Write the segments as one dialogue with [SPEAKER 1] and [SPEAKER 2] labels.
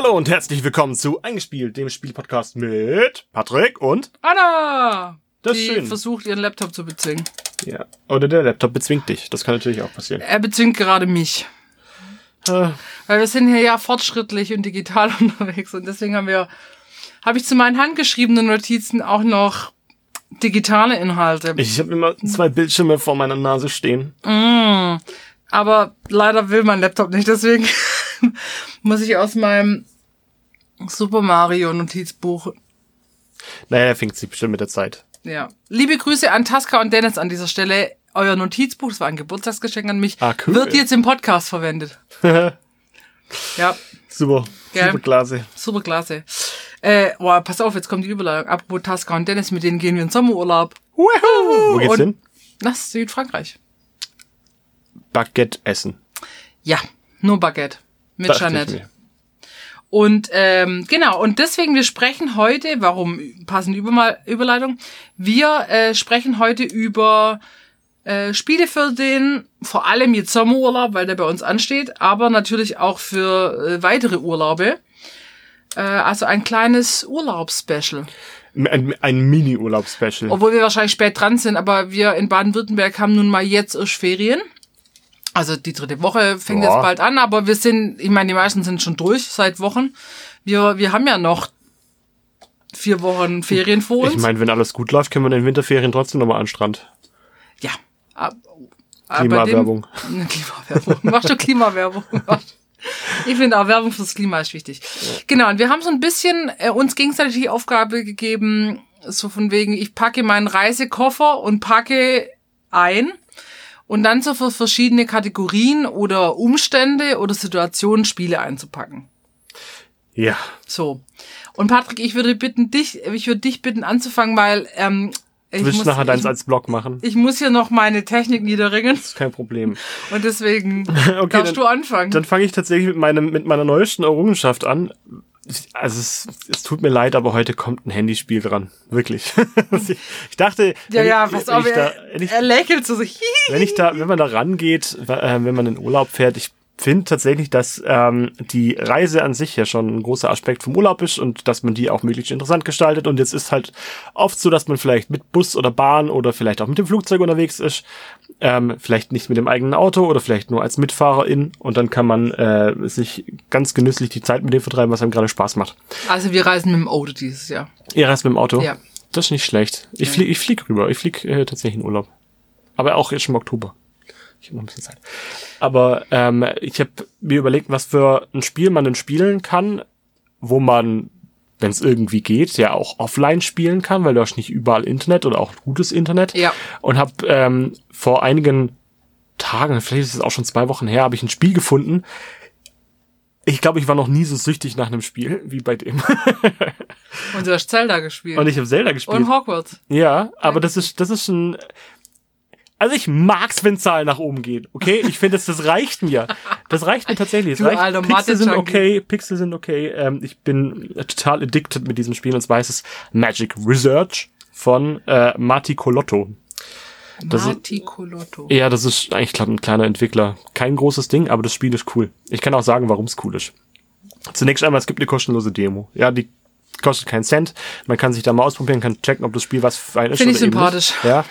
[SPEAKER 1] Hallo und herzlich willkommen zu Eingespielt, dem Spielpodcast mit Patrick und
[SPEAKER 2] Anna!
[SPEAKER 1] Das ist
[SPEAKER 2] die
[SPEAKER 1] schön.
[SPEAKER 2] versucht, ihren Laptop zu bezwingen.
[SPEAKER 1] ja. Oder der Laptop bezwingt dich. Das kann natürlich auch passieren.
[SPEAKER 2] Er bezwingt gerade mich.
[SPEAKER 1] Äh,
[SPEAKER 2] Weil wir sind hier ja fortschrittlich und digital unterwegs und deswegen haben wir, habe ich zu meinen handgeschriebenen Notizen auch noch digitale Inhalte.
[SPEAKER 1] ich habe immer zwei Bildschirme vor meiner Nase stehen.
[SPEAKER 2] Aber leider will mein Laptop nicht, deswegen muss ich aus meinem Super Mario Notizbuch
[SPEAKER 1] Naja, er fängt sich bestimmt mit der Zeit.
[SPEAKER 2] Ja. Liebe Grüße an Tasca und Dennis an dieser Stelle. Euer Notizbuch, das war ein Geburtstagsgeschenk an mich,
[SPEAKER 1] Ah, cool.
[SPEAKER 2] wird jetzt im Podcast verwendet. ja,
[SPEAKER 1] Super.
[SPEAKER 2] Gell?
[SPEAKER 1] Super klasse.
[SPEAKER 2] super klasse. Äh, boah, pass auf, jetzt kommt die Überleitung. Apropos Tasca und Dennis, mit denen gehen wir in Sommerurlaub.
[SPEAKER 1] Wo geht's
[SPEAKER 2] und
[SPEAKER 1] hin?
[SPEAKER 2] nach Südfrankreich.
[SPEAKER 1] Baguette essen.
[SPEAKER 2] Ja, nur Baguette. Mit
[SPEAKER 1] Dachte
[SPEAKER 2] Jeanette. Und ähm, genau, und deswegen, wir sprechen heute, warum passende Übermal Überleitung, wir äh, sprechen heute über äh, Spiele für den, vor allem jetzt Sommerurlaub, weil der bei uns ansteht, aber natürlich auch für äh, weitere Urlaube. Äh, also ein kleines Urlaubsspecial.
[SPEAKER 1] Ein, ein Mini-Urlaub-Special.
[SPEAKER 2] Obwohl wir wahrscheinlich spät dran sind, aber wir in Baden-Württemberg haben nun mal jetzt erst Ferien. Also die dritte Woche fängt
[SPEAKER 1] Ja.
[SPEAKER 2] jetzt bald an, aber wir sind, ich meine, die meisten sind schon durch seit Wochen. Wir, wir haben ja noch vier Wochen Ferien vor uns.
[SPEAKER 1] Ich meine, wenn alles gut läuft, können wir in den Winterferien trotzdem nochmal an den Strand.
[SPEAKER 2] ja. Ab-
[SPEAKER 1] Klimawerbung.
[SPEAKER 2] Dem, Klimawerbung. Machst du Klimawerbung? Ich finde auch Werbung fürs Klima ist wichtig. Genau, und wir haben so ein bisschen äh, uns gegenseitig die Aufgabe gegeben, so von wegen, ich packe meinen Reisekoffer und packe ein und dann so für verschiedene Kategorien oder Umstände oder Situationen Spiele einzupacken.
[SPEAKER 1] Ja.
[SPEAKER 2] So. Und Patrick, ich würde bitten, dich, ich würde dich bitten anzufangen, weil ähm, ich
[SPEAKER 1] willst
[SPEAKER 2] muss,
[SPEAKER 1] nachher deins
[SPEAKER 2] ich,
[SPEAKER 1] als Blog machen.
[SPEAKER 2] ich muss hier noch meine Technik niederringen
[SPEAKER 1] ist kein Problem.
[SPEAKER 2] und deswegen
[SPEAKER 1] Okay,
[SPEAKER 2] darfst
[SPEAKER 1] dann-
[SPEAKER 2] du anfangen.
[SPEAKER 1] Dann fange ich tatsächlich mit, meinem, mit meiner neuesten Errungenschaft an. Also es, es tut mir leid, aber heute kommt ein Handyspiel dran. Wirklich. ich dachte,
[SPEAKER 2] ja,
[SPEAKER 1] wenn
[SPEAKER 2] ja,
[SPEAKER 1] ich,
[SPEAKER 2] pass auf,
[SPEAKER 1] da,
[SPEAKER 2] er,
[SPEAKER 1] wenn ich,
[SPEAKER 2] er lächelt so, so hihi.
[SPEAKER 1] wenn ich da, wenn man da rangeht, äh, wenn man in Urlaub fährt, ich finde tatsächlich, dass ähm, die Reise an sich ja schon ein großer Aspekt vom Urlaub ist und dass man die auch möglichst interessant gestaltet. Und jetzt ist halt oft so, dass man vielleicht mit Bus oder Bahn oder vielleicht auch mit dem Flugzeug unterwegs ist, ähm, vielleicht nicht mit dem eigenen Auto oder vielleicht nur als Mitfahrerin und dann kann man äh, sich ganz genüsslich die Zeit mit dem vertreiben, was einem gerade Spaß macht.
[SPEAKER 2] Also wir reisen mit dem Auto dieses Jahr.
[SPEAKER 1] Ihr reist mit dem Auto?
[SPEAKER 2] Ja.
[SPEAKER 1] Das ist nicht schlecht. Ich flieg, ich flieg rüber. Ich flieg äh, tatsächlich in Urlaub. Aber auch jetzt schon im Oktober. Ich habe noch ein bisschen Zeit. Aber ähm, ich habe mir überlegt, was für ein Spiel man denn spielen kann, wo man, wenn es irgendwie geht, ja auch offline spielen kann, weil du hast nicht überall Internet oder auch gutes Internet.
[SPEAKER 2] Ja.
[SPEAKER 1] Und habe ähm, vor einigen Tagen, vielleicht ist es auch schon zwei Wochen her, habe ich ein Spiel gefunden. Ich glaube, ich war noch nie so süchtig nach einem Spiel wie bei dem.
[SPEAKER 2] Und du hast Zelda gespielt.
[SPEAKER 1] Und ich habe Zelda gespielt.
[SPEAKER 2] Und Hogwarts.
[SPEAKER 1] Ja, aber das ist, das ist ein. Also ich mag's, wenn Zahlen nach oben gehen, okay? Ich finde, das, das reicht mir. Das reicht mir tatsächlich. Es
[SPEAKER 2] Du
[SPEAKER 1] reicht.
[SPEAKER 2] alter
[SPEAKER 1] Pixel sind okay, Pixel sind okay. Ähm, ich bin total addicted mit diesem Spiel und zwar ist es Magic Research von äh, Marti Colotto. Das
[SPEAKER 2] Marti Colotto.
[SPEAKER 1] Ja, das ist eigentlich, glaube ein kleiner Entwickler. Kein großes Ding, aber das Spiel ist cool. Ich kann auch sagen, warum es cool ist. Zunächst einmal, es gibt eine kostenlose Demo. Ja, die kostet keinen Cent. Man kann sich da mal ausprobieren, kann checken, ob das Spiel was für einen ist.
[SPEAKER 2] Finde ich sympathisch.
[SPEAKER 1] Ja.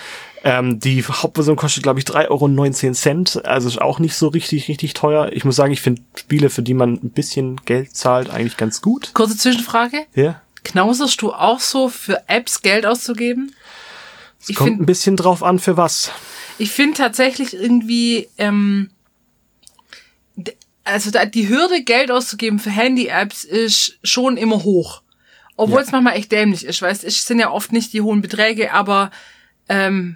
[SPEAKER 1] Ähm, die Hauptversion kostet, glaube ich, 3,19 Euro. Also ist auch nicht so richtig, richtig teuer. Ich muss sagen, ich finde Spiele, für die man ein bisschen Geld zahlt, eigentlich ganz gut.
[SPEAKER 2] Kurze Zwischenfrage.
[SPEAKER 1] Ja.
[SPEAKER 2] Knauserst du auch so für Apps Geld auszugeben? Ich
[SPEAKER 1] Kommt
[SPEAKER 2] finde
[SPEAKER 1] ein bisschen drauf an, für was.
[SPEAKER 2] ich finde tatsächlich irgendwie, ähm, also da, die Hürde, Geld auszugeben für Handy-Apps ist schon immer hoch. Obwohl
[SPEAKER 1] Ja.
[SPEAKER 2] es manchmal echt dämlich ist, weißt es sind ja oft nicht die hohen Beträge, aber ähm,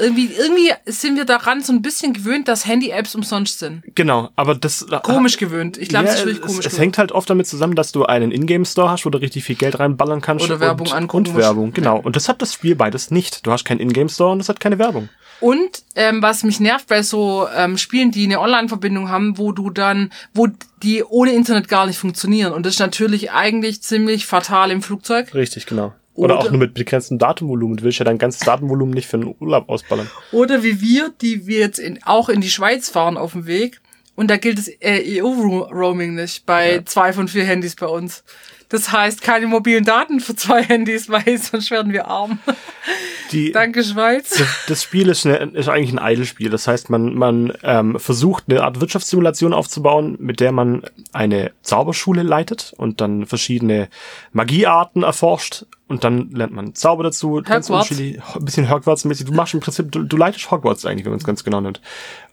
[SPEAKER 2] irgendwie, irgendwie sind wir daran so ein bisschen gewöhnt, dass Handy-Apps umsonst sind.
[SPEAKER 1] Genau, aber das
[SPEAKER 2] Komisch gewöhnt. Ich glaube,
[SPEAKER 1] ja,
[SPEAKER 2] das ist wirklich
[SPEAKER 1] es,
[SPEAKER 2] komisch
[SPEAKER 1] es
[SPEAKER 2] gewöhnt.
[SPEAKER 1] hängt halt oft damit zusammen, dass du einen Ingame-Store hast, wo du richtig viel Geld reinballern kannst.
[SPEAKER 2] Oder Werbung
[SPEAKER 1] und,
[SPEAKER 2] angucken
[SPEAKER 1] Und. Werbung, genau. Und das hat das Spiel beides nicht. Du hast keinen Ingame-Store und es hat keine Werbung.
[SPEAKER 2] Und ähm, was mich nervt bei so ähm, Spielen, die eine Online-Verbindung haben, wo du dann, wo die ohne Internet gar nicht funktionieren. Und das ist natürlich eigentlich ziemlich fatal im Flugzeug.
[SPEAKER 1] Richtig, genau. Oder,
[SPEAKER 2] Oder-
[SPEAKER 1] auch nur mit begrenztem Datenvolumen. Du willst ja dein ganzes Datenvolumen nicht für einen Urlaub ausballern.
[SPEAKER 2] Oder wie wir, die wir jetzt in, auch in die Schweiz fahren auf dem Weg Und da gilt das äh, EU-Roaming nicht bei
[SPEAKER 1] Ja.
[SPEAKER 2] zwei von vier Handys bei uns. Das heißt, keine mobilen Daten für zwei Handys, weil sonst werden wir arm.
[SPEAKER 1] Die,
[SPEAKER 2] Danke, Schweiz.
[SPEAKER 1] das, das Spiel ist, eine, ist eigentlich ein Idle-Spiel. Das heißt, man, man ähm, versucht eine Art Wirtschaftssimulation aufzubauen, mit der man eine Zauberschule leitet und dann verschiedene Magiearten erforscht und dann lernt man Zauber dazu. Ganz
[SPEAKER 2] Hogwarts.
[SPEAKER 1] unterschiedlich, Ein bisschen Hogwarts-mäßig. Du machst im Prinzip, du, du leitest Hogwarts eigentlich, wenn man es ganz genau nimmt.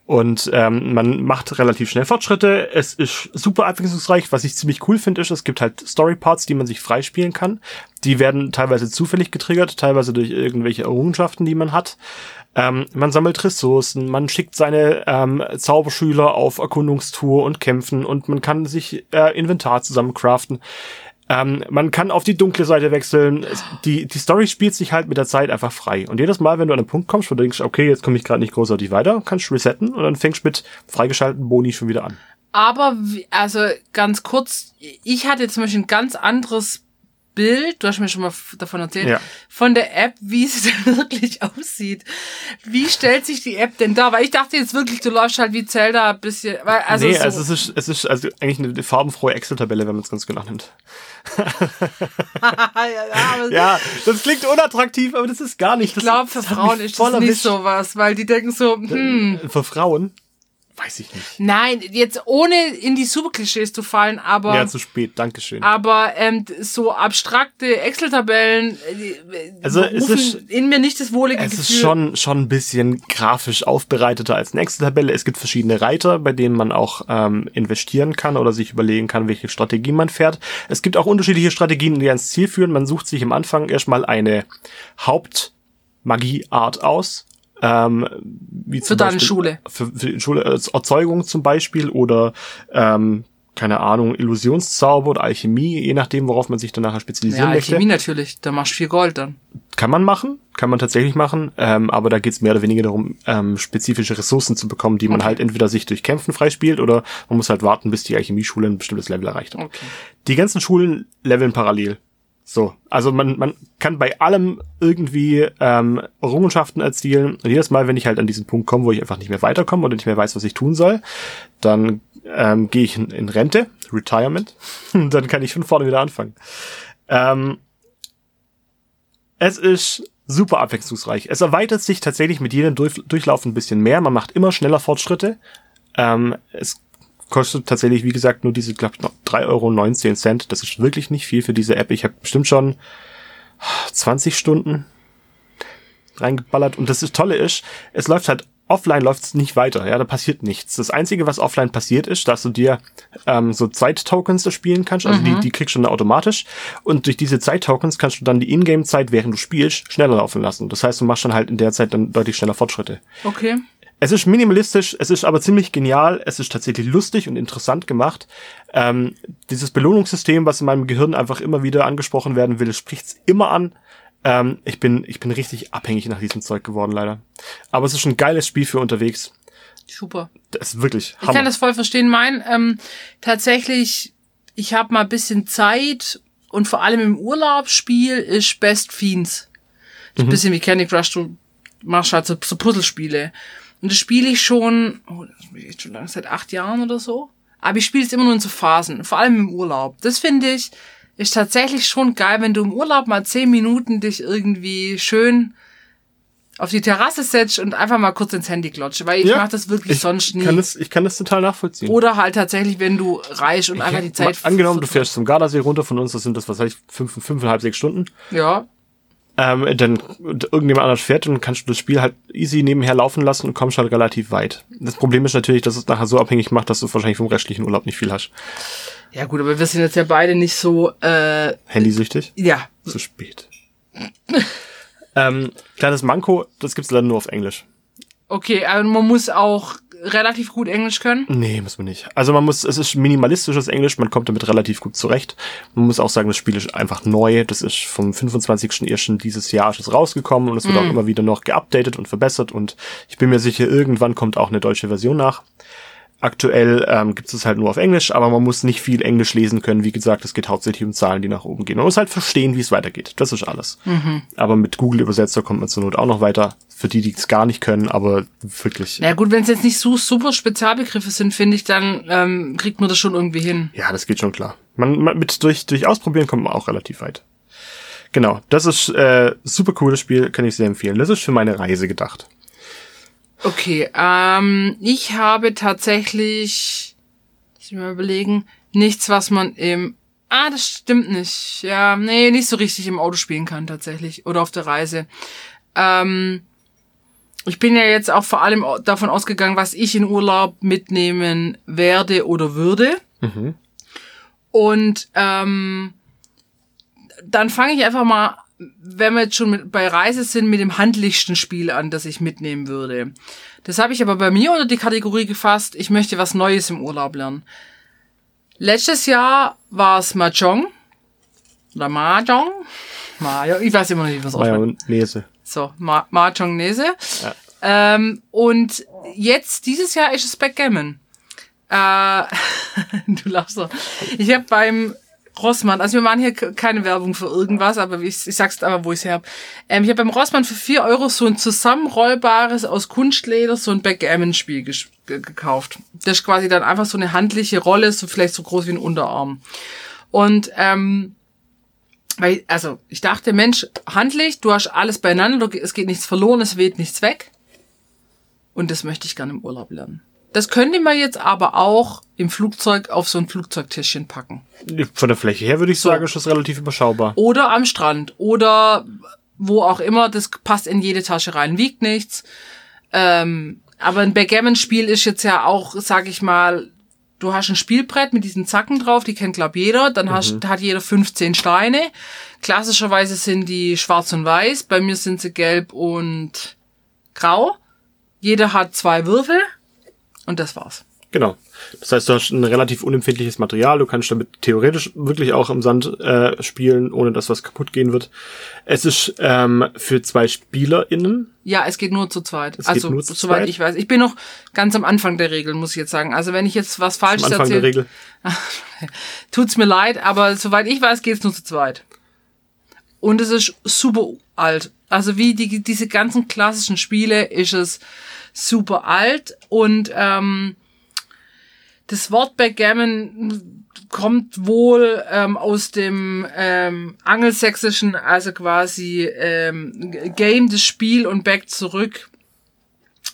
[SPEAKER 1] Und ähm, man macht relativ schnell Fortschritte. Es ist super abwechslungsreich. Was ich ziemlich cool finde, ist, es gibt halt Story-Parts, die man sich freispielen kann. Die werden teilweise zufällig getriggert, teilweise durch irgendwelche Errungenschaften, die man hat. Ähm, man sammelt Ressourcen, man schickt seine ähm, Zauberschüler auf Erkundungstour und kämpfen und man kann sich äh, Inventar zusammen craften. Ähm, man kann auf die dunkle Seite wechseln. Die, die Story spielt sich halt mit der Zeit einfach frei. Und jedes Mal, wenn du an einen Punkt kommst, wo du denkst, okay, jetzt komme ich gerade nicht großartig weiter, kannst du resetten und dann fängst du mit freigeschalteten Boni schon wieder an.
[SPEAKER 2] Aber, also ganz kurz, ich hatte zum Beispiel ein ganz anderes Bild, du hast mir schon mal davon erzählt,
[SPEAKER 1] Ja.
[SPEAKER 2] von der App, wie sie denn wirklich aussieht. Wie stellt sich die App denn da? Weil ich dachte jetzt wirklich, du läufst halt wie Zelda ein bisschen, weil, also
[SPEAKER 1] nee,
[SPEAKER 2] so,
[SPEAKER 1] also es ist, es ist also eigentlich eine farbenfrohe Excel-Tabelle, wenn man es ganz genau nimmt.
[SPEAKER 2] ja, Ja,
[SPEAKER 1] das klingt unattraktiv, aber das ist gar nicht.
[SPEAKER 2] ich glaube, für Frauen ist das nicht sowas, weil die denken so, hm,
[SPEAKER 1] Für Frauen? Weiß ich nicht.
[SPEAKER 2] nein, jetzt ohne in die Superklischees zu fallen, aber
[SPEAKER 1] Ja, zu spät, Dankeschön.
[SPEAKER 2] Aber ähm, so abstrakte Excel-Tabellen äh, die, äh,
[SPEAKER 1] Also, es ist-
[SPEAKER 2] in mir nicht das wohlige
[SPEAKER 1] Es
[SPEAKER 2] Gefühl.
[SPEAKER 1] ist schon, schon ein bisschen grafisch aufbereiteter als eine Excel-Tabelle. Es gibt verschiedene Reiter, bei denen man auch ähm, investieren kann oder sich überlegen kann, welche Strategie man fährt. Es gibt auch unterschiedliche Strategien, die ans Ziel führen. Man sucht sich am Anfang erstmal eine Hauptmagieart aus. Ähm, wie
[SPEAKER 2] Für deine
[SPEAKER 1] Beispiel-
[SPEAKER 2] Schule.
[SPEAKER 1] Für, für die Schule als Erzeugung zum Beispiel oder ähm, keine Ahnung, Illusionszauber oder Alchemie, je nachdem, worauf man sich dann nachher spezialisieren
[SPEAKER 2] ja,
[SPEAKER 1] möchte.
[SPEAKER 2] Alchemie natürlich, da machst du viel Gold dann.
[SPEAKER 1] Kann man machen, kann man tatsächlich machen, ähm, aber da geht's mehr oder weniger darum, ähm, spezifische Ressourcen zu bekommen, die man halt entweder sich durch Kämpfen freispielt oder man muss halt warten, bis die Alchemieschule ein bestimmtes Level erreicht hat.
[SPEAKER 2] Okay.
[SPEAKER 1] Die ganzen Schulen leveln parallel. So, also man, man kann bei allem irgendwie ähm, Errungenschaften erzielen. Und jedes Mal, wenn ich halt an diesen Punkt komme, wo ich einfach nicht mehr weiterkomme oder nicht mehr weiß, was ich tun soll, dann ähm, gehe ich in, in Rente, Retirement, und dann kann ich von vorne wieder anfangen. Ähm, es ist super abwechslungsreich. Es erweitert sich tatsächlich mit jedem Durch Durchlauf ein bisschen mehr. Man macht immer schneller Fortschritte. Ähm, es kostet tatsächlich, wie gesagt, nur diese, glaube ich, noch 3,19 Euro. Das ist wirklich nicht viel für diese App. Ich habe bestimmt schon 20 Stunden reingeballert. Und das ist Tolle ist, es läuft halt offline läuft's nicht weiter, ja, da passiert nichts. Das Einzige, was offline passiert, ist, dass du dir ähm, so Zeittokens erspielen kannst, also die, die kriegst du dann automatisch und durch diese Zeittokens kannst du dann die Ingame-Zeit, während du spielst, schneller laufen lassen. Das heißt, du machst dann halt in der Zeit dann deutlich schneller Fortschritte.
[SPEAKER 2] Okay.
[SPEAKER 1] Es ist minimalistisch, es ist aber ziemlich genial, es ist tatsächlich lustig und interessant gemacht. Ähm, dieses Belohnungssystem, was in meinem Gehirn einfach immer wieder angesprochen werden will, spricht's immer an. Ähm, ich bin, ich bin richtig abhängig nach diesem Zeug geworden, leider. Aber es ist ein geiles Spiel für unterwegs.
[SPEAKER 2] Super.
[SPEAKER 1] Das ist wirklich
[SPEAKER 2] Ich kann das voll verstehen. Mein, ähm, tatsächlich, ich habe mal ein bisschen Zeit und vor allem im Urlaubsspiel ist Best Fiends. Ein bisschen wie Candy Crush, du machst halt so, so Puzzlespiele. Und das spiele ich schon, oh, das spiele ich jetzt schon lange, seit acht Jahren oder so. Aber ich spiele es immer nur in so Phasen, vor allem im Urlaub. Das finde ich, ist tatsächlich schon geil, wenn du im Urlaub mal zehn Minuten dich irgendwie schön auf die Terrasse setzt und einfach mal kurz ins Handy klotscht. Weil ich
[SPEAKER 1] Ja,
[SPEAKER 2] mache das wirklich
[SPEAKER 1] ich
[SPEAKER 2] sonst nie.
[SPEAKER 1] Kann das, ich kann das total nachvollziehen.
[SPEAKER 2] Oder halt tatsächlich, wenn du reist und einfach die Zeit.
[SPEAKER 1] Angenommen, du fährst zum Gardasee runter von uns, das sind das, was weiß ich, fünf, fünfeinhalb, sechs Stunden.
[SPEAKER 2] Ja.
[SPEAKER 1] Ähm, dann irgendjemand anders fährt und kannst du das Spiel halt easy nebenher laufen lassen und kommst halt relativ weit. Das Problem ist natürlich, dass es nachher so abhängig macht, dass du wahrscheinlich vom restlichen Urlaub nicht viel hast.
[SPEAKER 2] Ja, gut, aber wir sind jetzt ja beide nicht so, äh,
[SPEAKER 1] Handysüchtig?
[SPEAKER 2] ja.
[SPEAKER 1] Zu spät. ähm, kleines Manko, das gibt's leider nur auf Englisch.
[SPEAKER 2] Okay, aber man muss auch relativ gut Englisch können.
[SPEAKER 1] Nee, muss man nicht. Also man muss, es ist minimalistisches Englisch, man kommt damit relativ gut zurecht. Man muss auch sagen, das Spiel ist einfach neu. Das ist vom 25.01. dieses Jahr ist es rausgekommen und es wird auch immer wieder noch geupdatet und verbessert und ich bin mir sicher, irgendwann kommt auch eine deutsche Version nach. Aktuell ähm, gibt es halt nur auf Englisch, aber man muss nicht viel Englisch lesen können. Wie gesagt, es geht hauptsächlich um Zahlen, die nach oben gehen. Man muss halt verstehen, wie es weitergeht. Das ist alles. Mhm. Aber mit Google-Übersetzer kommt man zur Not auch noch weiter. Für die, die es gar nicht können, aber wirklich.
[SPEAKER 2] Na ja, gut, wenn es jetzt nicht so super Spezialbegriffe sind, finde ich, dann ähm, kriegt man das schon irgendwie hin.
[SPEAKER 1] Ja, das geht schon klar. Man, man mit durch durch Ausprobieren kommt man auch relativ weit. Genau, das ist äh, super cooles Spiel, kann ich sehr empfehlen. Das ist für meine Reise gedacht.
[SPEAKER 2] Okay, ähm, ich habe tatsächlich, muss ich mal überlegen, nichts, was man im Ah, das stimmt nicht. Ja, nee, nicht so richtig im Auto spielen kann tatsächlich. Oder auf der Reise. Ähm, ich bin ja jetzt auch vor allem davon ausgegangen, was ich in Urlaub mitnehmen werde oder würde. Mhm. Und ähm, dann fange ich einfach mal wenn wir jetzt schon mit, bei Reise sind, mit dem handlichsten Spiel an, das ich mitnehmen würde. Das habe ich aber bei mir unter die Kategorie gefasst, ich möchte was Neues im Urlaub lernen. Letztes Jahr war es Mahjong. Oder Mahjong. Mahjong. Ich weiß immer noch nicht, was ausspricht.
[SPEAKER 1] Nese.
[SPEAKER 2] So, Ma Mahjong Nese. Ja. Ähm, und jetzt, dieses Jahr ist es Backgammon. Äh, du lachst so. Ich habe beim Rossmann, also wir machen hier keine Werbung für irgendwas, aber ich, ich sag's aber, wo ich's her hab. Ähm, ich habe beim Rossmann für vier Euro so ein zusammenrollbares aus Kunstleder, so ein Backgammon-Spiel gekauft. Das ist quasi dann einfach so eine handliche Rolle, so vielleicht so groß wie ein Unterarm. Und ähm, weil, also ich dachte, Mensch, handlich, du hast alles beieinander, es geht nichts verloren, es weht nichts weg. Und das möchte ich gerne im Urlaub lernen. Das könnte man jetzt aber auch im Flugzeug auf so ein Flugzeugtischchen packen.
[SPEAKER 1] Von der Fläche her würde ich sagen, so. ist das relativ überschaubar.
[SPEAKER 2] Oder am Strand. Oder wo auch immer. Das passt in jede Tasche rein. Wiegt nichts. Ähm, aber ein Backgammon-Spiel ist jetzt ja auch, sag ich mal, du hast ein Spielbrett mit diesen Zacken drauf, die kennt glaub jeder. Dann hast, mhm. hat jeder 15 Steine. Klassischerweise sind die schwarz und weiß. Bei mir sind sie gelb und grau. Jeder hat zwei Würfel und das war's.
[SPEAKER 1] Genau. Das heißt, du hast ein relativ unempfindliches Material. Du kannst damit theoretisch wirklich auch im Sand äh, spielen, ohne dass was kaputt gehen wird. Es ist ähm, für zwei SpielerInnen.
[SPEAKER 2] Ja, es geht nur zu zweit. Es also, zu soweit zweit. ich weiß. Ich bin noch ganz am Anfang der Regeln, muss ich jetzt sagen. Also, wenn ich jetzt was Falsches erzähle. Anfang erzähl, der Regel. tut's mir leid, aber soweit ich weiß, geht's nur zu zweit. Und es ist super alt. Also, wie die, diese ganzen klassischen Spiele ist es super alt und ähm, das Wort Backgammon kommt wohl ähm, aus dem ähm, angelsächsischen, also quasi ähm, Game, das Spiel und Back zurück,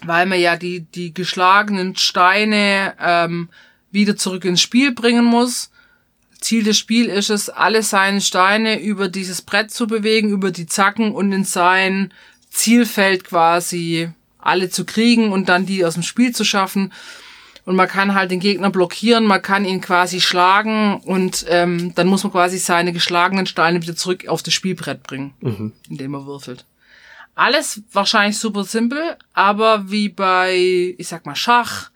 [SPEAKER 2] weil man ja die, die geschlagenen Steine ähm, wieder zurück ins Spiel bringen muss. Ziel des Spiels ist es, alle seine Steine über dieses Brett zu bewegen, über die Zacken und in sein Zielfeld quasi alle zu kriegen und dann die aus dem Spiel zu schaffen. Und man kann halt den Gegner blockieren, man kann ihn quasi schlagen und ähm, dann muss man quasi seine geschlagenen Steine wieder zurück auf das Spielbrett bringen, mhm. indem er würfelt. Alles wahrscheinlich super simpel, aber wie bei, ich sag mal, Schach,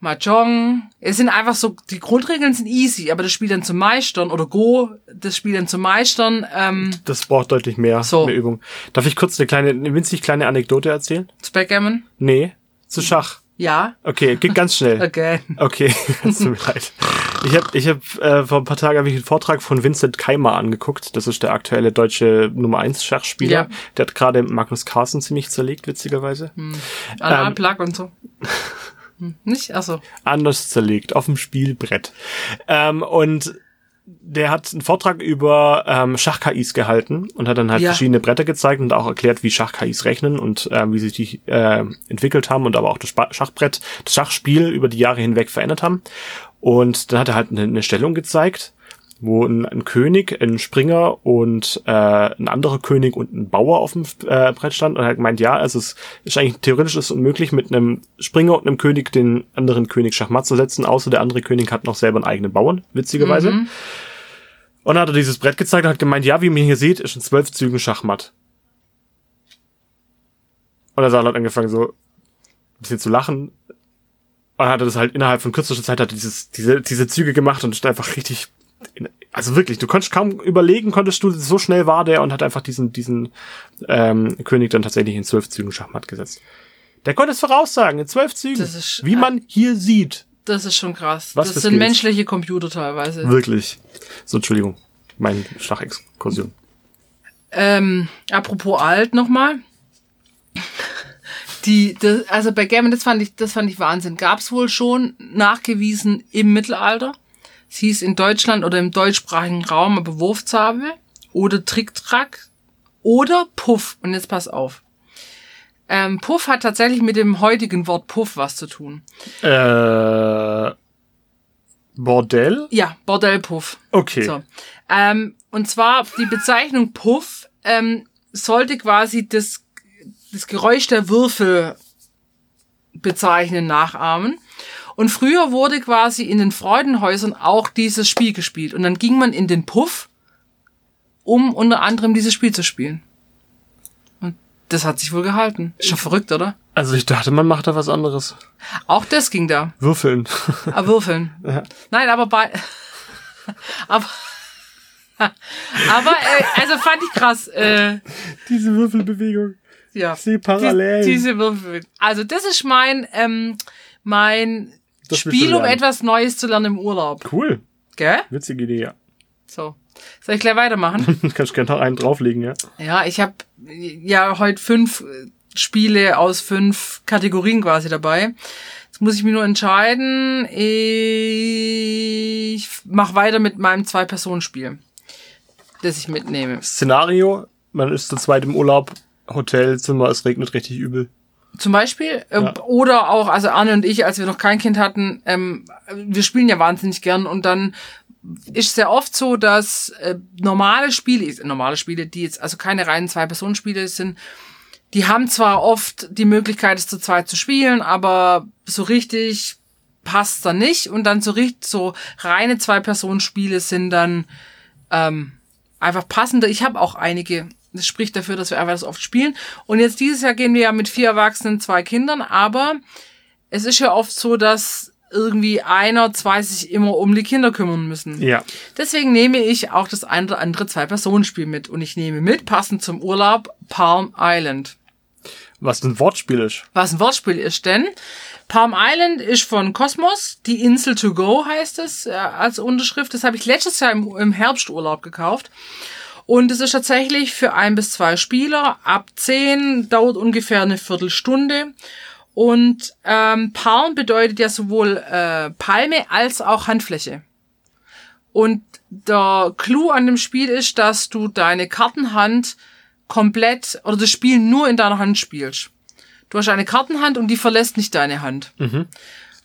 [SPEAKER 2] Mahjong. Es sind einfach so, die Grundregeln sind easy, aber das Spiel dann zu meistern oder Go, das Spiel dann zu meistern. Ähm,
[SPEAKER 1] das braucht deutlich mehr, so. mehr Übung. Darf ich kurz eine kleine, eine winzig kleine Anekdote erzählen?
[SPEAKER 2] Zu Backgammon?
[SPEAKER 1] Nee, zu Schach.
[SPEAKER 2] Ja.
[SPEAKER 1] Okay, geht ganz schnell.
[SPEAKER 2] okay.
[SPEAKER 1] Okay, tut mir leid. Ich habe ich hab, äh, vor ein paar Tagen hab ich einen Vortrag von Vincent Keimer angeguckt. Das ist der aktuelle deutsche Nummer 1 Schachspieler. Ja. Der hat gerade Magnus Carlsen ziemlich zerlegt, witzigerweise. Hm.
[SPEAKER 2] Ähm, Plug und so. Hm, nicht? Achso.
[SPEAKER 1] Anders zerlegt, auf dem Spielbrett. Ähm, und der hat einen Vortrag über ähm, Schach-KIs gehalten und hat dann halt ja. verschiedene Bretter gezeigt und auch erklärt, wie Schach-KIs rechnen und äh, wie sich die äh, entwickelt haben und aber auch das Schachbrett, das Schachspiel über die Jahre hinweg verändert haben. Und dann hat er halt eine, eine Stellung gezeigt wo ein, ein König, ein Springer und äh, ein anderer König und ein Bauer auf dem äh, Brett stand und hat gemeint, ja, also es ist eigentlich theoretisch ist unmöglich, mit einem Springer und einem König den anderen König Schachmatt zu setzen, außer der andere König hat noch selber einen eigenen Bauern, witzigerweise. Mhm. Und dann hat er dieses Brett gezeigt und hat gemeint, ja, wie ihr hier seht, ist in zwölf Zügen Schachmatt. Und dann hat angefangen so ein bisschen zu lachen. Und hat er das halt innerhalb von kürzester Zeit hat er dieses, diese, diese Züge gemacht und ist einfach richtig also wirklich, du konntest kaum überlegen, konntest du, so schnell war der und hat einfach diesen, diesen ähm, König dann tatsächlich in zwölf Zügen Schachmatt gesetzt. Der konnte es voraussagen, in zwölf Zügen. Ist, wie man hier sieht.
[SPEAKER 2] Das ist schon krass.
[SPEAKER 1] Was
[SPEAKER 2] das sind
[SPEAKER 1] Skills?
[SPEAKER 2] menschliche Computer teilweise.
[SPEAKER 1] Wirklich. So, Entschuldigung. Mein Schachexkursion.
[SPEAKER 2] Ähm, apropos alt nochmal. Die, das, also bei Gammon, das fand ich, das fand ich Wahnsinn. Gab's wohl schon nachgewiesen im Mittelalter. Es hieß in Deutschland oder im deutschsprachigen Raum aber Wurfzabel oder Tricktrack oder Puff. Und jetzt pass auf. Ähm, Puff hat tatsächlich mit dem heutigen Wort Puff was zu tun.
[SPEAKER 1] Äh, Bordell?
[SPEAKER 2] Ja, Bordellpuff.
[SPEAKER 1] Okay.
[SPEAKER 2] So. Ähm, und zwar die Bezeichnung Puff ähm, sollte quasi das, das Geräusch der Würfel bezeichnen, nachahmen. Und früher wurde quasi in den Freudenhäusern auch dieses Spiel gespielt. Und dann ging man in den Puff, um unter anderem dieses Spiel zu spielen. Und das hat sich wohl gehalten. Ist schon verrückt, oder?
[SPEAKER 1] Also ich dachte, man macht da was anderes.
[SPEAKER 2] Auch das ging da.
[SPEAKER 1] Würfeln.
[SPEAKER 2] Ah, Würfeln. Nein, aber bei. aber. aber, äh, also fand ich krass. Äh,
[SPEAKER 1] Diese Würfelbewegung.
[SPEAKER 2] ja.
[SPEAKER 1] Ich sehe Parallelen.
[SPEAKER 2] Die, diese Würfel. Also, das ist mein, ähm, mein
[SPEAKER 1] Das du
[SPEAKER 2] Spiel, um etwas Neues zu lernen im Urlaub.
[SPEAKER 1] Cool.
[SPEAKER 2] Gell?
[SPEAKER 1] Witzige Idee, ja.
[SPEAKER 2] So. Soll ich gleich weitermachen?
[SPEAKER 1] Kannst gerne noch einen drauflegen, ja.
[SPEAKER 2] ja, ich habe ja heute fünf äh, Spiele aus fünf Kategorien quasi dabei. Jetzt muss ich mich nur entscheiden. Ich mach weiter mit meinem Zwei-Personen-Spiel, das ich mitnehme.
[SPEAKER 1] Szenario, man ist zu zweit im Urlaub, Hotelzimmer, es regnet richtig übel.
[SPEAKER 2] Zum Beispiel. Äh,
[SPEAKER 1] Ja.
[SPEAKER 2] Oder auch, also Arne und ich, als wir noch kein Kind hatten, ähm, wir spielen ja wahnsinnig gern und dann ist sehr oft so, dass äh, normale Spiele, normale Spiele, die jetzt also keine reinen Zwei-Personen-Spiele sind, die haben zwar oft die Möglichkeit, es zu zweit zu spielen, aber so richtig passt dann nicht und dann so richtig so reine Zwei-Personen-Spiele sind dann ähm, einfach passender. Ich habe auch einige. Das spricht dafür, dass wir einfach das oft spielen. Und jetzt dieses Jahr gehen wir ja mit vier Erwachsenen, zwei Kindern, aber es ist ja oft so, dass irgendwie einer, zwei sich immer um die Kinder kümmern müssen.
[SPEAKER 1] Ja.
[SPEAKER 2] Deswegen nehme ich auch das ein oder andere Zwei-Personen-Spiel mit. Und ich nehme mit, passend zum Urlaub, Palm Island.
[SPEAKER 1] Was ein Wortspiel ist.
[SPEAKER 2] Was ein Wortspiel ist, denn Palm Island ist von Cosmos, die Insel to go heißt es äh, als Unterschrift. Das habe ich letztes Jahr im, im Herbsturlaub gekauft. Und es ist tatsächlich für ein bis zwei Spieler ab zehn, dauert ungefähr eine Viertelstunde. Und ähm, Palm bedeutet ja sowohl äh, Palme als auch Handfläche. Und der Clou an dem Spiel ist, dass du deine Kartenhand komplett oder das Spiel nur in deiner Hand spielst. Du hast eine Kartenhand und die verlässt nicht deine Hand.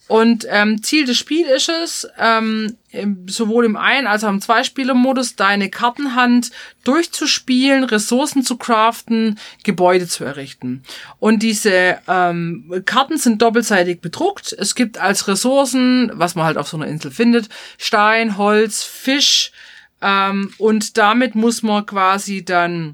[SPEAKER 2] Und ähm, Ziel des Spiels ist es, ähm, sowohl im Ein- als auch im Zweispieler-Modus deine Kartenhand durchzuspielen, Ressourcen zu craften, Gebäude zu errichten. Und diese ähm, Karten sind doppelseitig bedruckt. Es gibt als Ressourcen, was man halt auf so einer Insel findet, Stein, Holz, Fisch. Ähm, und damit muss man quasi dann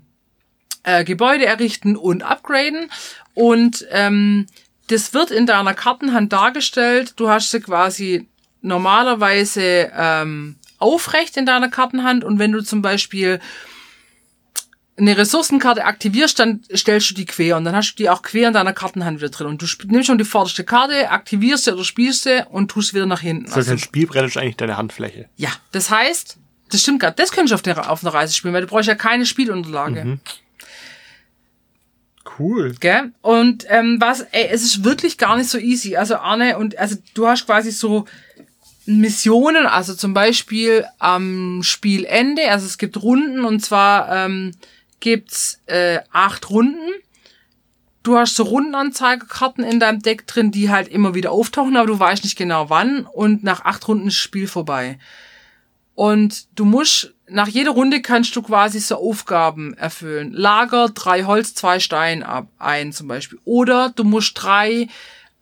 [SPEAKER 2] äh, Gebäude errichten und upgraden. Und ähm, das wird in deiner Kartenhand dargestellt. Du hast sie quasi normalerweise ähm, aufrecht in deiner Kartenhand. Und wenn du zum Beispiel eine Ressourcenkarte aktivierst, dann stellst du die quer und dann hast du die auch quer in deiner Kartenhand wieder drin. Und du nimmst schon die vorderste Karte, aktivierst sie oder spielst sie und tust wieder nach hinten.
[SPEAKER 1] Das heißt, ein Spielbrett ist eigentlich deine Handfläche.
[SPEAKER 2] ja, das heißt, das stimmt gerade, das könntest du auf, der, auf einer Reise spielen, weil du brauchst ja keine Spielunterlage.
[SPEAKER 1] Cool.
[SPEAKER 2] Gell? Und ähm, was, ey, es ist wirklich gar nicht so easy. Also Arne und also du hast quasi so Missionen, also zum Beispiel am Spielende, also es gibt Runden und zwar ähm, gibt's äh, acht Runden. Du hast so Rundenanzeigerkarten in deinem Deck drin, die halt immer wieder auftauchen, aber du weißt nicht genau wann und nach acht Runden ist das Spiel vorbei. Und du musst, nach jeder Runde kannst du quasi so Aufgaben erfüllen. Lager drei Holz, zwei Stein ab, ein zum Beispiel. Oder du musst drei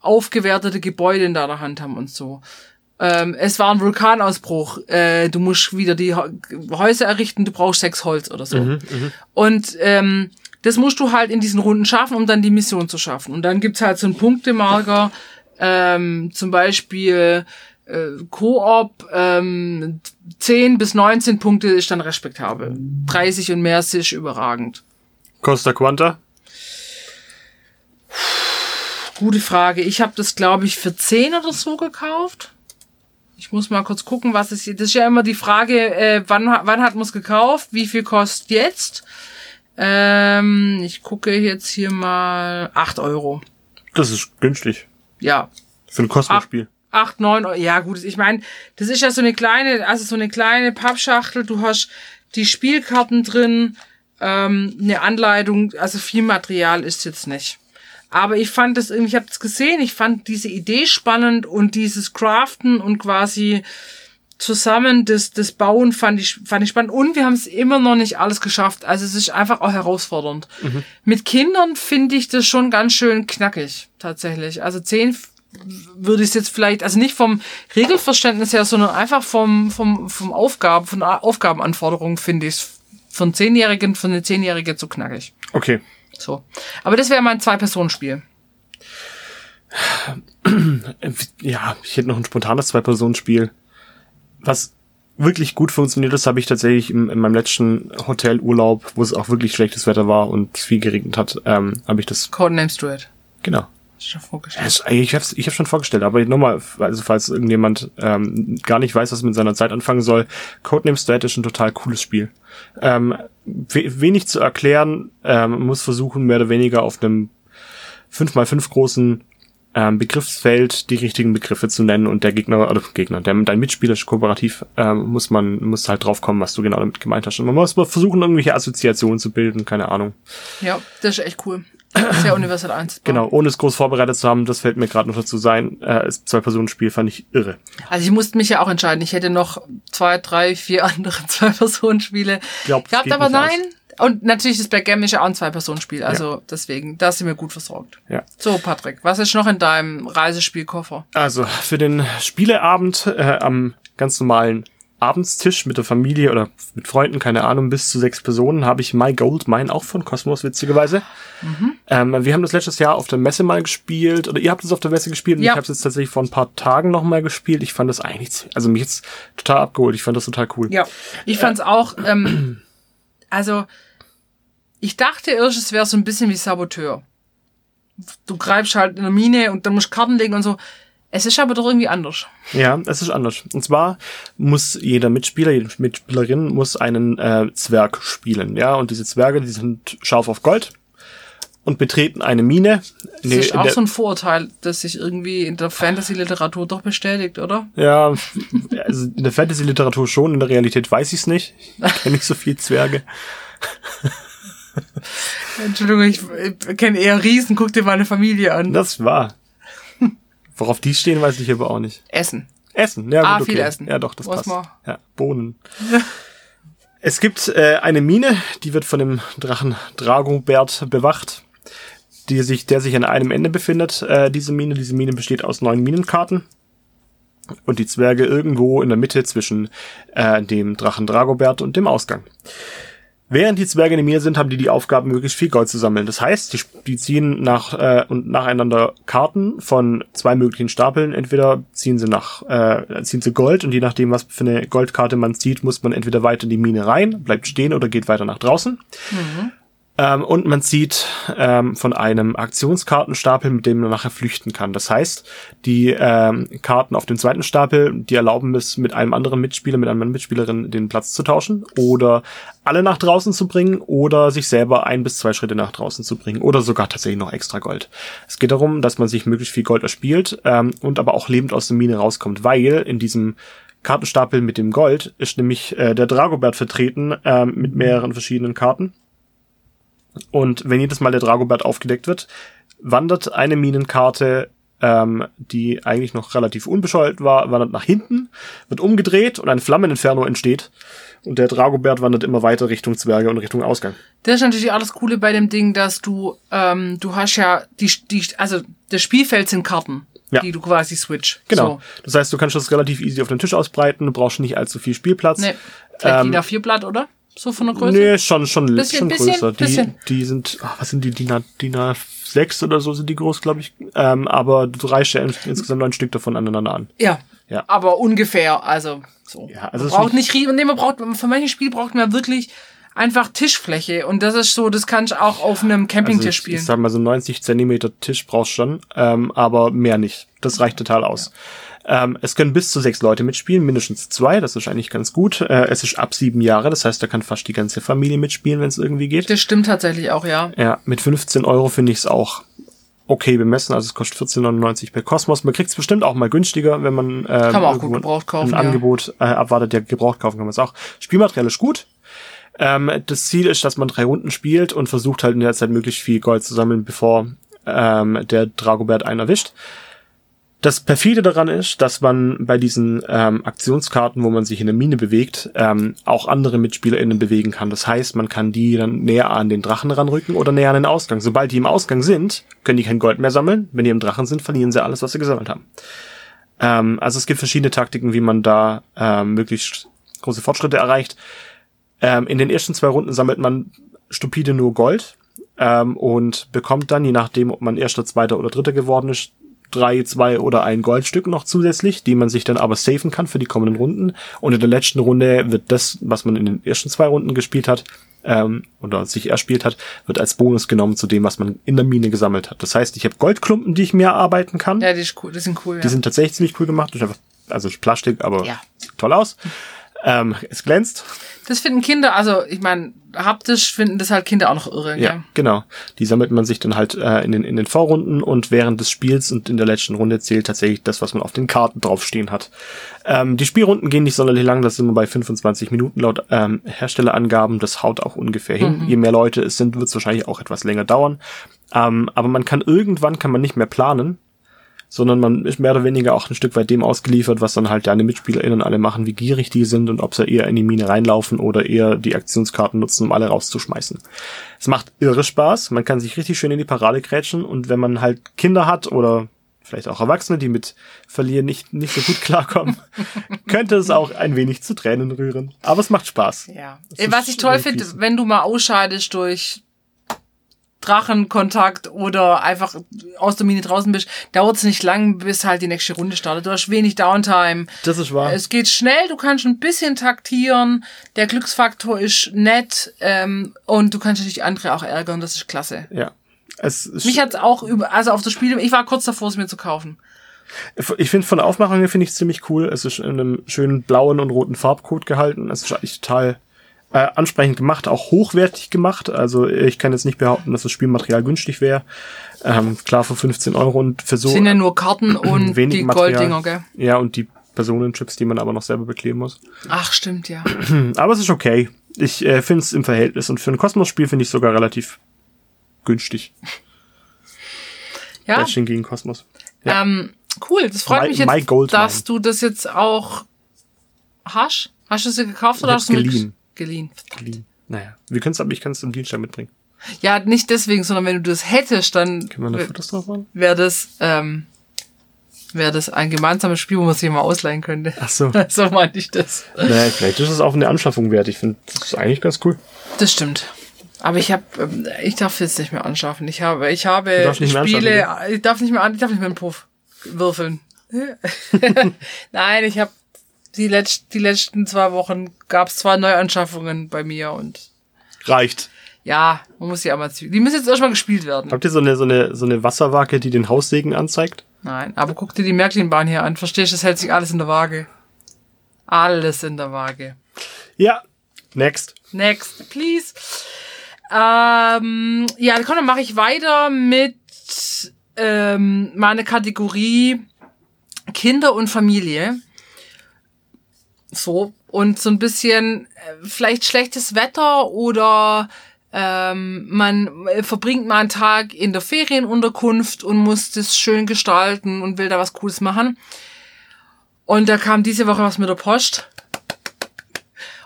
[SPEAKER 2] aufgewertete Gebäude in deiner Hand haben und so. Ähm, es war ein Vulkanausbruch. Äh, du musst wieder die Hä- Häuser errichten, du brauchst sechs Holz oder so. Und ähm, das musst du halt in diesen Runden schaffen, um dann die Mission zu schaffen. Und dann gibt's halt so einen Punktemarker, ähm, zum Beispiel äh, Koop ähm, 10 bis 19 Punkte ist dann respektabel. 30 und mehr ist überragend.
[SPEAKER 1] Costa Quanta?
[SPEAKER 2] Gute Frage. Ich habe das, glaube ich, für 10 oder so gekauft. Ich muss mal kurz gucken, was es hier. Das ist ja immer die Frage, äh, wann, wann hat man es gekauft? Wie viel kostet jetzt? Ähm, ich gucke jetzt hier mal 8 Euro.
[SPEAKER 1] Das ist günstig.
[SPEAKER 2] Ja.
[SPEAKER 1] Für ein Kostenspiel.
[SPEAKER 2] 8, 9 Euro. Ja, gut, ich meine, das ist ja so eine kleine, also so eine kleine Pappschachtel. Du hast die Spielkarten drin, ähm, eine Anleitung, also viel Material ist jetzt nicht. Aber ich fand das irgendwie, ich habe das gesehen, ich fand diese Idee spannend und dieses Craften und quasi zusammen das, das Bauen fand ich, fand ich spannend. Und wir haben es immer noch nicht alles geschafft. Also es ist einfach auch herausfordernd. Mhm. Mit Kindern finde ich das schon ganz schön knackig, tatsächlich. Also zehn würde ich es jetzt vielleicht, also nicht vom Regelverständnis her, sondern einfach vom, vom, vom Aufgaben, von Aufgabenanforderungen finde ich es einen Zehnjährigen, für eine Zehnjährige zu knackig.
[SPEAKER 1] Okay.
[SPEAKER 2] So. Aber das wäre mein Zwei-Personen-Spiel.
[SPEAKER 1] Ja, ich hätte noch ein spontanes Zwei-Personen-Spiel. Was wirklich gut funktioniert, das habe ich tatsächlich in, in meinem letzten Hotelurlaub, wo es auch wirklich schlechtes Wetter war und es viel geregnet hat, ähm, habe ich das.
[SPEAKER 2] Codenames Duet.
[SPEAKER 1] Genau.
[SPEAKER 2] Schon vorgestellt.
[SPEAKER 1] Es, ich habe ich hab schon vorgestellt, aber nochmal, also falls irgendjemand ähm, gar nicht weiß, was mit seiner Zeit anfangen soll, Codenames Duet ist ein total cooles Spiel. Ähm, wenig zu erklären, ähm, muss versuchen, mehr oder weniger auf einem 5x5 großen ähm, Begriffsfeld die richtigen Begriffe zu nennen und der Gegner, oder Gegner, der, dein Mitspieler ist kooperativ, ähm, muss man, muss halt drauf kommen, was du genau damit gemeint hast. Und man muss mal versuchen, irgendwelche Assoziationen zu bilden, keine Ahnung.
[SPEAKER 2] Ja, das ist echt cool. Sehr universell eins.
[SPEAKER 1] Genau, ohne es groß vorbereitet zu haben, das fällt mir gerade noch dazu sein. Äh, das Zwei-Personen-Spiel fand ich irre.
[SPEAKER 2] Also ich musste mich ja auch entscheiden. Ich hätte noch zwei, drei, vier andere Zwei-Personen-Spiele gehabt, aber nein. Aus. Und natürlich das Backgammon ist ja auch ein Zwei-Personen-Spiel. Also ja. deswegen, da sind wir gut versorgt.
[SPEAKER 1] Ja.
[SPEAKER 2] So, Patrick, was ist noch in deinem Reisespielkoffer?
[SPEAKER 1] Also für den Spieleabend äh, am ganz normalen Abendstisch mit der Familie oder mit Freunden, keine Ahnung, bis zu sechs Personen, habe ich My Gold Mine auch von Cosmos, witzigerweise. Mhm. Ähm, wir haben das letztes Jahr auf der Messe mal gespielt, oder ihr habt es auf der Messe gespielt und ja. ich habe es jetzt tatsächlich vor ein paar Tagen noch mal gespielt. Ich fand das eigentlich, also mich jetzt total abgeholt. Ich fand das total cool.
[SPEAKER 2] Ja, ich fand es auch, ähm, also ich dachte erst, es wäre so ein bisschen wie Saboteur. Du greifst halt in der Mine und dann musst du Karten legen und so. Es ist aber doch irgendwie anders.
[SPEAKER 1] Ja, es ist anders. Und zwar muss jeder Mitspieler, jede Mitspielerin muss einen äh, Zwerg spielen. Ja, und diese Zwerge, die sind scharf auf Gold und betreten eine Mine.
[SPEAKER 2] Das nee, ist auch so ein Vorurteil, das sich irgendwie in der Fantasy-Literatur doch bestätigt, oder?
[SPEAKER 1] Ja, also in der Fantasy-Literatur schon, in der Realität weiß ich es nicht. Ich kenne nicht so viel Zwerge.
[SPEAKER 2] Entschuldigung, ich, ich kenne eher Riesen, guck dir meine Familie an.
[SPEAKER 1] Das war. Worauf die stehen, weiß ich aber auch nicht.
[SPEAKER 2] Essen.
[SPEAKER 1] Essen, ja,
[SPEAKER 2] ah,
[SPEAKER 1] gut,
[SPEAKER 2] okay. viel Essen.
[SPEAKER 1] Ja, doch, das Was passt. Mal? Ja, Bohnen. es gibt äh, eine Mine, die wird von dem Drachen Dragobert bewacht, die sich, der sich an einem Ende befindet, äh, diese Mine. Diese Mine besteht aus neun Minenkarten. Und die Zwerge irgendwo in der Mitte zwischen äh, dem Drachen Dragobert und dem Ausgang. Während die Zwerge in mir sind, haben die die Aufgabe, möglichst viel Gold zu sammeln. Das heißt, die, die ziehen nach äh, und nacheinander Karten von zwei möglichen Stapeln. Entweder ziehen sie nach äh, ziehen sie Gold und je nachdem, was für eine Goldkarte man zieht, muss man entweder weiter in die Mine rein, bleibt stehen oder geht weiter nach draußen. Mhm. Ähm, und man zieht ähm, von einem Aktionskartenstapel, mit dem man nachher flüchten kann. Das heißt, die ähm, Karten auf dem zweiten Stapel, die erlauben es, mit einem anderen Mitspieler, mit einer Mitspielerin den Platz zu tauschen oder alle nach draußen zu bringen oder sich selber ein bis zwei Schritte nach draußen zu bringen oder sogar tatsächlich noch extra Gold. Es geht darum, dass man sich möglichst viel Gold erspielt ähm, und aber auch lebend aus der Mine rauskommt, weil in diesem Kartenstapel mit dem Gold ist nämlich äh, der Dragobert vertreten ähm, mit mehreren verschiedenen Karten. Und wenn jedes Mal der Dragobert aufgedeckt wird, wandert eine Minenkarte, ähm, die eigentlich noch relativ unbescholten war, wandert nach hinten, wird umgedreht und ein Flammeninferno entsteht. Und der Dragobert wandert immer weiter Richtung Zwerge und Richtung Ausgang.
[SPEAKER 2] Das ist natürlich alles Coole bei dem Ding, dass du, ähm, du hast ja die, die, also das Spielfeld sind Karten. Ja. die du quasi switch.
[SPEAKER 1] Genau. So. Das heißt, du kannst das relativ easy auf den Tisch ausbreiten, du brauchst nicht allzu viel Spielplatz. Nee.
[SPEAKER 2] Vielleicht ähm, DIN A4 Blatt, oder? So von der Größe?
[SPEAKER 1] Nee, schon, schon,
[SPEAKER 2] bisschen,
[SPEAKER 1] schon
[SPEAKER 2] bisschen,
[SPEAKER 1] größer.
[SPEAKER 2] Bisschen.
[SPEAKER 1] Die, die sind, ach, was sind die, DIN, A, DIN A6 oder so sind die groß, glaube ich. Ähm, aber du reichst ja insgesamt neun Stück davon aneinander an.
[SPEAKER 2] Ja. Ja. Aber ungefähr, also so.
[SPEAKER 1] Ja, also
[SPEAKER 2] man braucht nicht, nicht nee, man braucht, für manche Spiele braucht man wirklich einfach Tischfläche und das ist so, das kann ich auch auf einem Campingtisch also ich, spielen.
[SPEAKER 1] Ich sag mal so 90 Zentimeter Tisch brauchst schon, ähm, aber mehr nicht. Das reicht total aus. Ja. Ähm, es können bis zu sechs Leute mitspielen, mindestens zwei, das ist eigentlich ganz gut. Äh, es ist ab sieben Jahre, das heißt, da kann fast die ganze Familie mitspielen, wenn es irgendwie geht.
[SPEAKER 2] Das stimmt tatsächlich auch, ja.
[SPEAKER 1] Ja, mit 15 Euro finde ich es auch okay bemessen. Also es kostet 14,99 bei Cosmos. Man kriegt es bestimmt auch mal günstiger, wenn man, äh,
[SPEAKER 2] kann man auch gut gebraucht kaufen,
[SPEAKER 1] ein ja. Angebot äh, abwartet. Ja, gebraucht kaufen kann man es auch. Spielmaterial ist gut. Ähm, das Ziel ist, dass man drei Runden spielt und versucht halt in der Zeit möglichst viel Gold zu sammeln, bevor ähm, der Dragobert einen erwischt. Das perfide daran ist, dass man bei diesen ähm, Aktionskarten, wo man sich in der Mine bewegt, ähm, auch andere MitspielerInnen bewegen kann. Das heißt, man kann die dann näher an den Drachen ranrücken oder näher an den Ausgang. Sobald die im Ausgang sind, können die kein Gold mehr sammeln. Wenn die im Drachen sind, verlieren sie alles, was sie gesammelt haben. Ähm, also es gibt verschiedene Taktiken, wie man da ähm, möglichst große Fortschritte erreicht. Ähm, in den ersten zwei Runden sammelt man stupide nur Gold ähm, und bekommt dann, je nachdem, ob man erster, zweiter oder dritter geworden ist, drei, zwei oder ein Goldstück noch zusätzlich, die man sich dann aber safen kann für die kommenden Runden. Und in der letzten Runde wird das, was man in den ersten zwei Runden gespielt hat, ähm, oder sich erspielt hat, wird als Bonus genommen zu dem, was man in der Mine gesammelt hat. Das heißt, ich habe Goldklumpen, die ich mehr arbeiten kann.
[SPEAKER 2] Ja, die, ist cool, die sind cool.
[SPEAKER 1] Die ja. sind tatsächlich ziemlich cool gemacht. Also Plastik, aber ja. sieht toll aus. Ähm, es glänzt.
[SPEAKER 2] Das finden Kinder, also ich meine, haptisch finden das halt Kinder auch noch irre.
[SPEAKER 1] Ja, ja. genau. Die sammelt man sich dann halt äh, in, den, in den Vorrunden und während des Spiels und in der letzten Runde zählt tatsächlich das, was man auf den Karten draufstehen hat. Ähm, die Spielrunden gehen nicht sonderlich lang, das sind wir bei 25 Minuten laut ähm, Herstellerangaben. Das haut auch ungefähr hin. Mhm. Je mehr Leute es sind, wird es wahrscheinlich auch etwas länger dauern. Ähm, aber man kann irgendwann kann man nicht mehr planen sondern man ist mehr oder weniger auch ein Stück weit dem ausgeliefert, was dann halt deine MitspielerInnen alle machen, wie gierig die sind und ob sie eher in die Mine reinlaufen oder eher die Aktionskarten nutzen, um alle rauszuschmeißen. Es macht irre Spaß, man kann sich richtig schön in die Parade krätschen und wenn man halt Kinder hat oder vielleicht auch Erwachsene, die mit Verlieren nicht, nicht so gut klarkommen, könnte es auch ein wenig zu Tränen rühren. Aber es macht Spaß.
[SPEAKER 2] Ja. Was ich toll finde, wenn du mal ausscheidest durch Drachenkontakt oder einfach aus der Mine draußen bist, dauert es nicht lang, bis halt die nächste Runde startet. Du hast wenig Downtime.
[SPEAKER 1] Das ist wahr.
[SPEAKER 2] Es geht schnell, du kannst ein bisschen taktieren, der Glücksfaktor ist nett ähm, und du kannst natürlich andere auch ärgern, das ist klasse.
[SPEAKER 1] Ja.
[SPEAKER 2] Es Mich hat's auch über, also auf das Spiel, ich war kurz davor, es mir zu kaufen.
[SPEAKER 1] Ich finde von der Aufmachung her finde ich ziemlich cool. Es ist in einem schönen blauen und roten Farbcode gehalten. Es ist eigentlich total äh, ansprechend gemacht, auch hochwertig gemacht. Also ich kann jetzt nicht behaupten, dass das Spielmaterial günstig wäre. Ähm, klar für 15 Euro und für so.
[SPEAKER 2] Sind ja nur Karten und die Golddinger, gell?
[SPEAKER 1] Ja, und die Personenchips, die man aber noch selber bekleben muss.
[SPEAKER 2] Ach, stimmt, ja.
[SPEAKER 1] aber es ist okay. Ich äh, finde es im Verhältnis und für ein Kosmos-Spiel finde ich sogar relativ günstig.
[SPEAKER 2] Ja.
[SPEAKER 1] Dashing gegen Kosmos.
[SPEAKER 2] Ja. Ähm, cool, das freut my, mich jetzt, dass du das jetzt auch hast. Hast du sie gekauft oder hast du
[SPEAKER 1] geliehen?
[SPEAKER 2] Geliehen.
[SPEAKER 1] Geliehen. Naja, wir können es aber ich kann es am Dienstag mitbringen.
[SPEAKER 2] Ja, nicht deswegen, sondern wenn du das hättest, dann
[SPEAKER 1] Können wir da Fotos drauf machen?
[SPEAKER 2] wäre das, ähm, wäre das ein gemeinsames Spiel, wo man sich mal ausleihen könnte.
[SPEAKER 1] Ach so.
[SPEAKER 2] so meinte ich das.
[SPEAKER 1] Naja, vielleicht ist es auch eine Anschaffung wert. Ich finde, das ist eigentlich ganz cool.
[SPEAKER 2] Das stimmt. Aber ich habe, ähm, ich darf jetzt nicht mehr anschaffen. Ich habe, ich habe Spiele, ich darf nicht mehr, ich darf nicht mehr einen Puff würfeln. Nein, ich habe die, letzt, die letzten zwei Wochen gab es zwei Neuanschaffungen bei mir und.
[SPEAKER 1] Reicht.
[SPEAKER 2] Ja, man muss die einmal zügeln. Die müssen jetzt erstmal gespielt werden.
[SPEAKER 1] Habt ihr so eine, so eine, so eine Wasserwaage, die den Haussegen anzeigt?
[SPEAKER 2] Nein, aber guck dir die Märklinbahn hier an. Verstehst du, das hält sich alles in der Waage. Alles in der Waage.
[SPEAKER 1] Ja, next.
[SPEAKER 2] Next, please. Ähm, ja, komm, dann mache ich weiter mit ähm, meiner Kategorie Kinder und Familie. So, und so ein bisschen äh, vielleicht schlechtes Wetter oder ähm, man äh, verbringt mal einen Tag in der Ferienunterkunft und muss das schön gestalten und will da was Cooles machen. Und da kam diese Woche was mit der Post.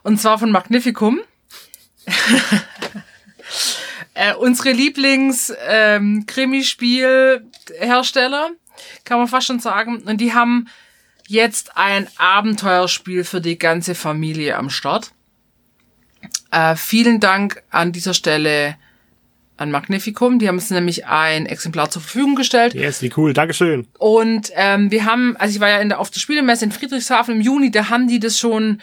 [SPEAKER 2] Und zwar von Magnificum. äh, unsere Lieblings-Krimispiel-Hersteller, ähm, kann man fast schon sagen. Und die haben jetzt ein Abenteuerspiel für die ganze Familie am Start. Äh, vielen Dank an dieser Stelle an Magnificum. Die haben uns nämlich ein Exemplar zur Verfügung gestellt.
[SPEAKER 1] Yes, wie cool. Dankeschön.
[SPEAKER 2] Und ähm, wir haben, also ich war ja in der, auf der Spielemesse in Friedrichshafen im Juni, da haben die das schon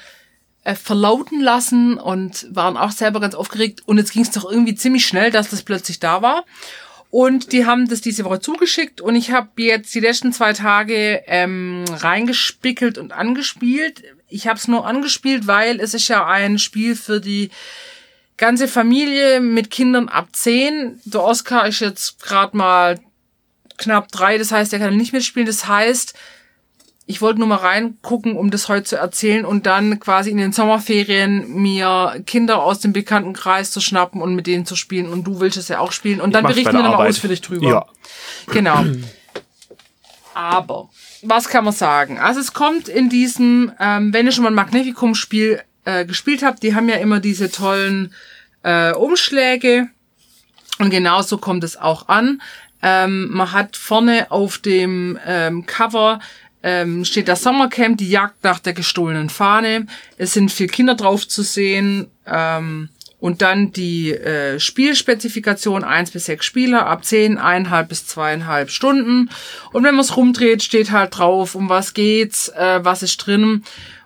[SPEAKER 2] äh, verlauten lassen und waren auch selber ganz aufgeregt. Und jetzt ging es doch irgendwie ziemlich schnell, dass das plötzlich da war. Und die haben das diese Woche zugeschickt und ich habe jetzt die letzten zwei Tage ähm, reingespickelt und angespielt. Ich habe es nur angespielt, weil es ist ja ein Spiel für die ganze Familie mit Kindern ab 10. Der Oscar ist jetzt gerade mal knapp drei, das heißt, er kann nicht mitspielen. Das heißt, ich wollte nur mal reingucken, um das heute zu erzählen und dann quasi in den Sommerferien mir Kinder aus dem Bekanntenkreis zu schnappen und mit denen zu spielen. Und du willst es ja auch spielen. Und dann berichten wir nochmal ausführlich drüber. Ja. Genau. Aber, was kann man sagen? Also es kommt in diesem, ähm, wenn ihr schon mal ein Magnificum-Spiel äh, gespielt habt, die haben ja immer diese tollen äh, Umschläge. Und genauso kommt es auch an. Ähm, man hat vorne auf dem ähm, Cover ähm, steht das Sommercamp, die Jagd nach der gestohlenen Fahne. Es sind vier Kinder drauf zu sehen. Ähm, und dann die äh, Spielspezifikation, eins bis sechs Spieler, ab zehn, eineinhalb bis zweieinhalb Stunden. Und wenn man es rumdreht, steht halt drauf, um was geht's, äh, was ist drin.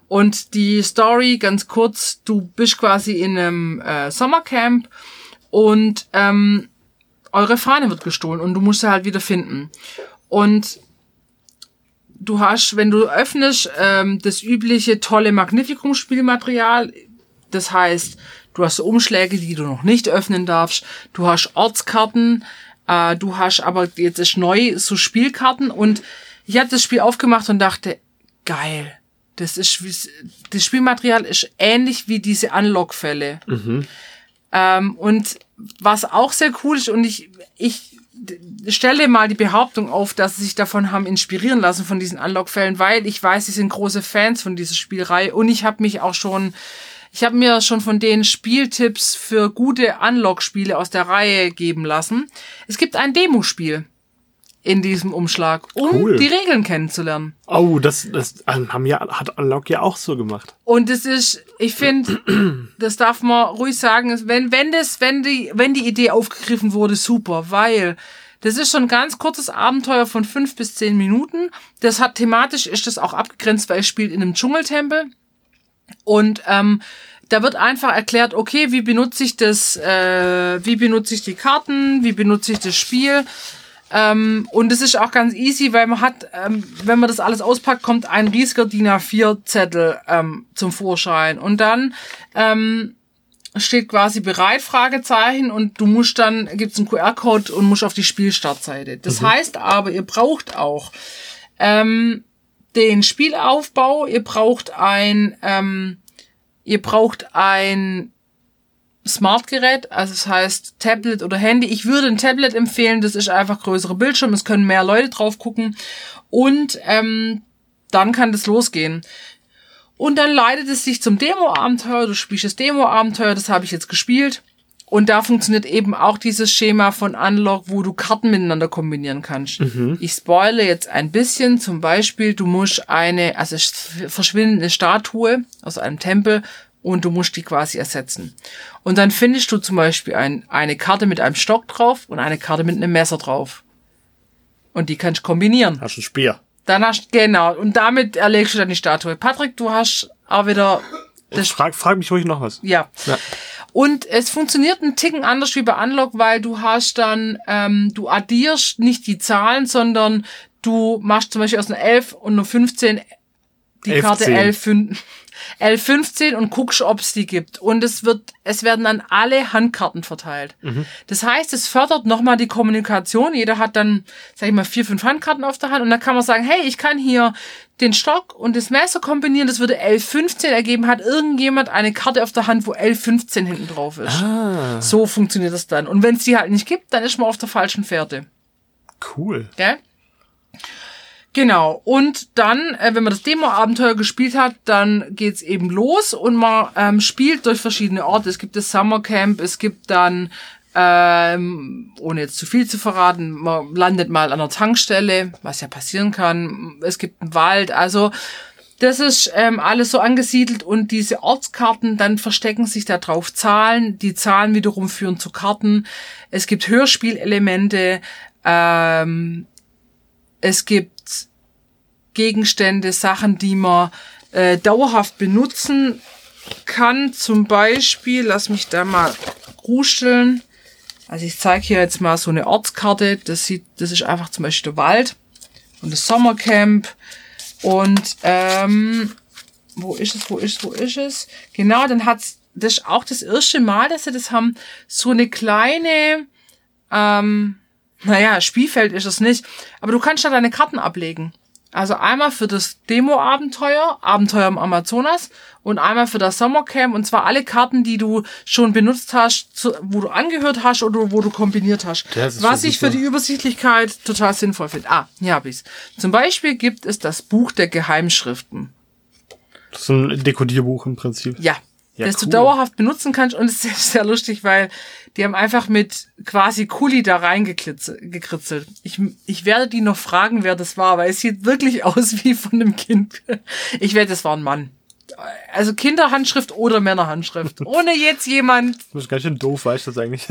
[SPEAKER 2] Und die Story, ganz kurz, du bist quasi in einem äh, Sommercamp und ähm, eure Fahne wird gestohlen und du musst sie halt wieder finden. Und du hast, wenn du öffnest, ähm, das übliche tolle Magnificum-Spielmaterial. Das heißt, du hast Umschläge, die du noch nicht öffnen darfst. Du hast Ortskarten. Äh, du hast aber jetzt ist neu so Spielkarten. Und ich habe das Spiel aufgemacht und dachte, geil. Das ist, das Spielmaterial ist ähnlich wie diese Unlock-Fälle. Mhm. Ähm, und was auch sehr cool ist, und ich, ich stelle mal die Behauptung auf, dass sie sich davon haben inspirieren lassen von diesen Unlock-Fällen, weil ich weiß, sie sind große Fans von dieser Spielreihe und ich habe mich auch schon, ich habe mir schon von denen Spieltipps für gute Unlock-Spiele aus der Reihe geben lassen. Es gibt ein Demospiel in diesem Umschlag, um cool. die Regeln kennenzulernen.
[SPEAKER 1] Oh, das, das ähm, haben ja, hat Unlock ja auch so gemacht.
[SPEAKER 2] Und es ist, ich finde, das darf man ruhig sagen, wenn, wenn das, wenn die, wenn die Idee aufgegriffen wurde, super, weil das ist schon ein ganz kurzes Abenteuer von fünf bis zehn Minuten. Das hat thematisch ist das auch abgegrenzt, weil es spielt in einem Dschungeltempel. Und ähm, da wird einfach erklärt, okay, wie benutze ich das, äh, wie benutze ich die Karten, wie benutze ich das Spiel. Ähm, und es ist auch ganz easy, weil man hat, ähm, wenn man das alles auspackt, kommt ein riesiger DIN A4-Zettel ähm, zum Vorschein. Und dann ähm, steht quasi bereit, Fragezeichen, und du musst dann, gibt's einen QR-Code und musst auf die Spielstartseite. Das mhm. heißt aber, ihr braucht auch ähm, den Spielaufbau, ihr braucht ein, ähm, ihr braucht ein Smartgerät, also das heißt Tablet oder Handy. Ich würde ein Tablet empfehlen, das ist einfach größere Bildschirm, es können mehr Leute drauf gucken und ähm, dann kann das losgehen. Und dann leitet es sich zum Demo-Abenteuer, du spielst das Demo-Abenteuer, das habe ich jetzt gespielt. Und da funktioniert eben auch dieses Schema von Unlock, wo du Karten miteinander kombinieren kannst. Mhm. Ich spoile jetzt ein bisschen. Zum Beispiel, du musst eine, also verschwindende Statue aus einem Tempel und du musst die quasi ersetzen. Und dann findest du zum Beispiel ein, eine Karte mit einem Stock drauf und eine Karte mit einem Messer drauf. Und die kannst du kombinieren.
[SPEAKER 1] Hast du ein Speer.
[SPEAKER 2] Dann hast genau. Und damit erlegst du dann die Statue. Patrick, du hast auch wieder.
[SPEAKER 1] Das frag, frag mich ruhig noch was.
[SPEAKER 2] Ja. ja. Und es funktioniert ein Ticken anders wie bei Unlock, weil du hast dann, ähm, du addierst nicht die Zahlen, sondern du machst zum Beispiel aus einer 11 und einer 15 die 11, Karte 11, 5. L15 und guckst, ob es die gibt. Und es wird, es werden dann alle Handkarten verteilt. Mhm. Das heißt, es fördert nochmal die Kommunikation. Jeder hat dann, sag ich mal, vier, fünf Handkarten auf der Hand und dann kann man sagen, hey, ich kann hier den Stock und das Messer kombinieren, das würde L15 ergeben, hat irgendjemand eine Karte auf der Hand, wo L15 hinten drauf ist. Ah. So funktioniert das dann. Und wenn es die halt nicht gibt, dann ist man auf der falschen Fährte.
[SPEAKER 1] Cool.
[SPEAKER 2] Gell? Genau. Und dann, äh, wenn man das Demo-Abenteuer gespielt hat, dann geht's eben los und man ähm, spielt durch verschiedene Orte. Es gibt das Summercamp, es gibt dann, ähm, ohne jetzt zu viel zu verraten, man landet mal an einer Tankstelle, was ja passieren kann. Es gibt einen Wald, also das ist ähm, alles so angesiedelt und diese Ortskarten, dann verstecken sich da drauf Zahlen. Die Zahlen wiederum führen zu Karten. Es gibt Hörspielelemente. Ähm, es gibt Gegenstände, Sachen, die man äh, dauerhaft benutzen kann. Zum Beispiel, lass mich da mal ruscheln. Also ich zeige hier jetzt mal so eine Ortskarte. Das sieht, das ist einfach zum Beispiel der Wald und das Sommercamp. Und ähm, wo ist es, wo ist es, wo ist es? Genau, dann hat's, das ist auch das erste Mal, dass sie das haben, so eine kleine, ähm, naja, Spielfeld ist es nicht, aber du kannst da deine Karten ablegen. Also einmal für das Demo-Abenteuer, Abenteuer im Amazonas und einmal für das Sommercamp und zwar alle Karten, die du schon benutzt hast, zu, wo du angehört hast oder wo du kombiniert hast. Was ich für die Übersichtlichkeit total sinnvoll finde. Ah, hier hab ich's. Zum Beispiel gibt es das Buch der Geheimschriften.
[SPEAKER 1] Das ist ein Dekodierbuch im Prinzip.
[SPEAKER 2] Ja. Ja das cool. du dauerhaft benutzen kannst und es ist sehr lustig, weil die haben einfach mit quasi Kuli da reingekritzelt. Ich, ich werde die noch fragen, wer das war, weil es sieht wirklich aus wie von einem Kind. Ich werde, das war ein Mann. Also Kinderhandschrift oder Männerhandschrift. Ohne jetzt jemand.
[SPEAKER 1] Das ist ganz schön doof, weißt du das eigentlich?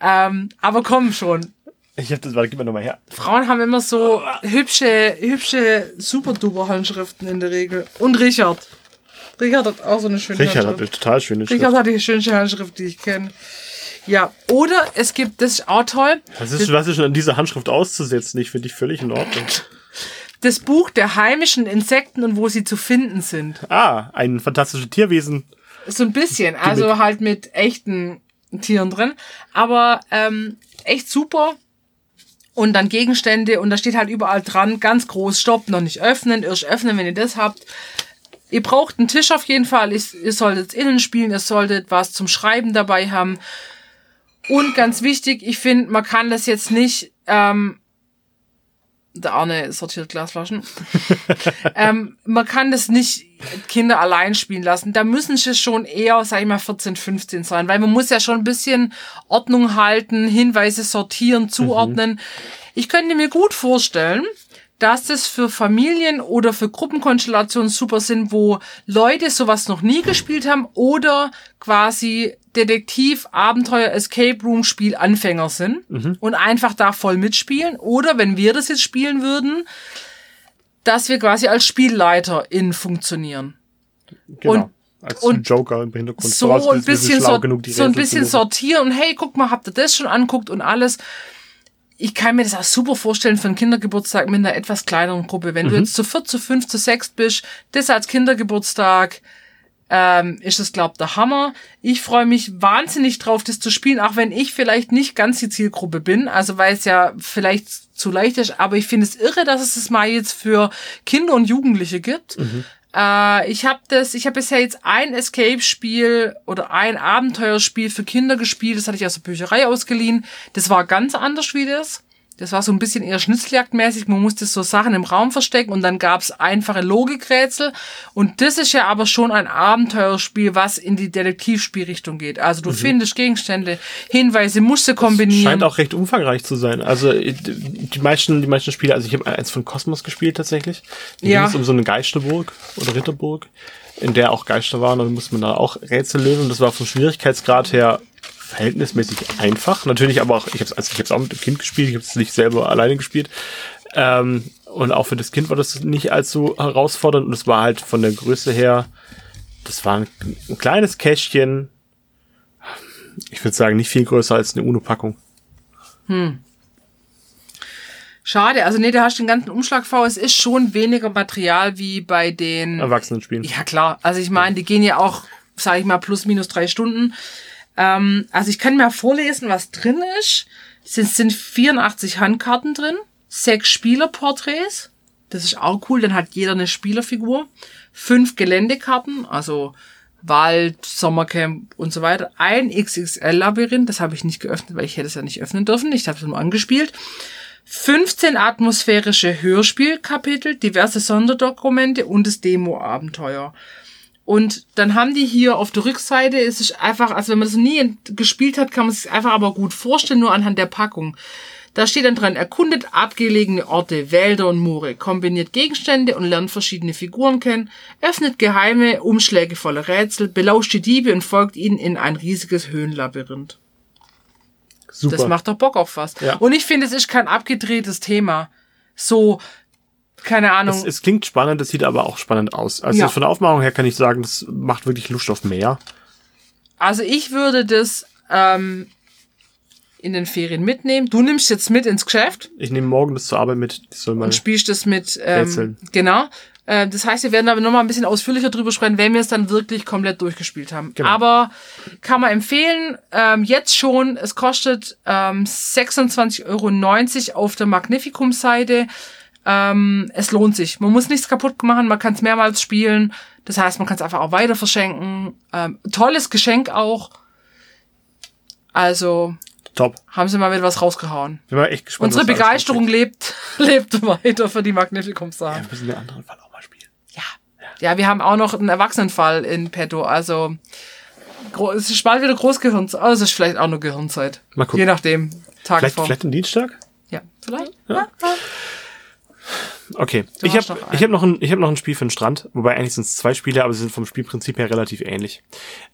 [SPEAKER 2] ähm, aber komm schon.
[SPEAKER 1] Ich hab das, warte, gib mir nochmal her.
[SPEAKER 2] Frauen haben immer so hübsche, hübsche Super-Duper-Handschriften in der Regel. Und Richard. Richard hat auch so eine schöne
[SPEAKER 1] Richard Handschrift. hat eine total schöne
[SPEAKER 2] Schrift. Richard hat die schönste Handschrift, die ich kenne. Ja, oder es gibt, das ist auch toll.
[SPEAKER 1] Was ist, was ist an dieser Handschrift auszusetzen? Ich finde ich völlig in Ordnung.
[SPEAKER 2] Das Buch der heimischen Insekten und wo sie zu finden sind.
[SPEAKER 1] Ah, ein fantastisches Tierwesen.
[SPEAKER 2] So ein bisschen, also halt mit echten Tieren drin. Aber ähm, echt super. Und dann Gegenstände und da steht halt überall dran, ganz groß, stopp, noch nicht öffnen, erst öffnen, wenn ihr das habt. Ihr braucht einen Tisch auf jeden Fall. Ihr solltet innen spielen, ihr solltet was zum Schreiben dabei haben. Und ganz wichtig, ich finde, man kann das jetzt nicht. Ähm, der Arne sortiert Glasflaschen. ähm, man kann das nicht Kinder allein spielen lassen. Da müssen sie schon eher, sag ich mal, 14, 15 sein, weil man muss ja schon ein bisschen Ordnung halten, Hinweise sortieren, zuordnen. Mhm. Ich könnte mir gut vorstellen, dass das für Familien oder für Gruppenkonstellationen super sind, wo Leute sowas noch nie gespielt haben oder quasi Detektiv, Abenteuer, Escape Room Spiel Anfänger sind mhm. und einfach da voll mitspielen. Oder wenn wir das jetzt spielen würden, dass wir quasi als Spielleiter in funktionieren.
[SPEAKER 1] Genau. Und als und Joker im Hintergrund.
[SPEAKER 2] So ein bisschen, so, so ein bisschen sortieren und hey, guck mal, habt ihr das schon anguckt und alles ich kann mir das auch super vorstellen für einen Kindergeburtstag mit einer etwas kleineren Gruppe. Wenn mhm. du jetzt zu viert, zu fünf, zu sechs bist, das als Kindergeburtstag, ähm, ist das, glaub der Hammer. Ich freue mich wahnsinnig drauf, das zu spielen, auch wenn ich vielleicht nicht ganz die Zielgruppe bin, also weil es ja vielleicht zu leicht ist, aber ich finde es irre, dass es das mal jetzt für Kinder und Jugendliche gibt. Mhm. Äh, ich habe das, ich habe bisher jetzt ein Escape-Spiel oder ein Abenteuerspiel für Kinder gespielt. Das hatte ich aus der Bücherei ausgeliehen. Das war ganz anders wie das. Das war so ein bisschen eher Schnitzeljagdmäßig. Man musste so Sachen im Raum verstecken und dann gab's einfache Logikrätsel. Und das ist ja aber schon ein Abenteuerspiel, was in die Detektivspielrichtung geht. Also du mhm. findest Gegenstände, Hinweise, musst du kombinieren.
[SPEAKER 1] Scheint auch recht umfangreich zu sein. Also die meisten, die meisten Spiele, also ich habe eins von Kosmos gespielt tatsächlich. Da ja. ging es um so eine Geisterburg oder Ritterburg, in der auch Geister waren und muss man da auch Rätsel lösen. Und das war vom Schwierigkeitsgrad her verhältnismäßig einfach. Natürlich aber auch, ich habe es also ich hab's auch mit dem Kind gespielt, ich habe es nicht selber alleine gespielt. Ähm, und auch für das Kind war das nicht allzu herausfordernd und es war halt von der Größe her, das war ein, ein kleines Kästchen. Ich würde sagen, nicht viel größer als eine UNO-Packung. Hm.
[SPEAKER 2] Schade, also nee, da hast du den ganzen Umschlag vor. Es ist schon weniger Material wie bei den
[SPEAKER 1] Erwachsenenspielen.
[SPEAKER 2] Ja, klar. Also ich meine, die gehen ja auch, sage ich mal, plus minus drei Stunden. Ähm, also ich kann mir vorlesen, was drin ist. Es sind, sind 84 Handkarten drin, sechs Spielerporträts. Das ist auch cool, dann hat jeder eine Spielerfigur. Fünf Geländekarten, also Wald, Sommercamp und so weiter. Ein XXL-Labyrinth, das habe ich nicht geöffnet, weil ich hätte es ja nicht öffnen dürfen. Ich habe es nur angespielt. 15 atmosphärische Hörspielkapitel, diverse Sonderdokumente und das Demo-Abenteuer. Und dann haben die hier auf der Rückseite, es ist einfach, also wenn man das nie gespielt hat, kann man es einfach aber gut vorstellen, nur anhand der Packung. Da steht dann dran, erkundet abgelegene Orte, Wälder und Moore, kombiniert Gegenstände und lernt verschiedene Figuren kennen, öffnet geheime Umschläge voller Rätsel, belauscht die Diebe und folgt ihnen in ein riesiges Höhenlabyrinth. Super. Das macht doch Bock auf was. Ja. Und ich finde, es ist kein abgedrehtes Thema. So, keine Ahnung.
[SPEAKER 1] Es, es, klingt spannend, es sieht aber auch spannend aus. Also ja. von der Aufmachung her kann ich sagen, das macht wirklich Lust auf mehr.
[SPEAKER 2] Also ich würde das ähm, in den Ferien mitnehmen. Du nimmst jetzt mit ins Geschäft
[SPEAKER 1] Ich nehme morgen das zur Arbeit mit. Das soll mal
[SPEAKER 2] und spielst das mit. Ähm,
[SPEAKER 1] Rätseln.
[SPEAKER 2] genau. Äh, das heißt, wir werden aber nochmal ein bisschen ausführlicher drüber sprechen, wenn wir es dann wirklich komplett durchgespielt haben.
[SPEAKER 1] Genau.
[SPEAKER 2] Aber kann man empfehlen, ähm, jetzt schon, es kostet ähm, 26,90 Euro auf der Magnificum-Seite. Ähm, es lohnt sich. Man muss nichts kaputt machen, man kann es mehrmals spielen. Das heißt, man kann es einfach auch weiter verschenken. Ähm, tolles Geschenk auch. Also
[SPEAKER 1] top.
[SPEAKER 2] haben sie mal wieder was rausgehauen.
[SPEAKER 1] Bin mal echt gespannt.
[SPEAKER 2] Unsere Begeisterung lebt, lebt weiter für die Magnificum-Sachen.
[SPEAKER 1] drinsteckt. Wir müssen den anderen Fall auch mal spielen.
[SPEAKER 2] Ja. Ja, wir haben auch noch einen Erwachsenenfall in petto. Also es ist bald wieder Großgehirnzeit. Also es ist vielleicht auch nur Gehirnzeit.
[SPEAKER 1] Mal gucken.
[SPEAKER 2] Je nachdem.
[SPEAKER 1] Vielleicht,
[SPEAKER 2] Tagesform.
[SPEAKER 1] vielleicht am Dienstag?
[SPEAKER 2] Ja, vielleicht. Ja.
[SPEAKER 1] Okay.
[SPEAKER 2] Du
[SPEAKER 1] ich habe hab noch, ein, ich hab noch ein Spiel für den Strand, wobei eigentlich sind es zwei Spiele, aber sie sind vom Spielprinzip her relativ ähnlich.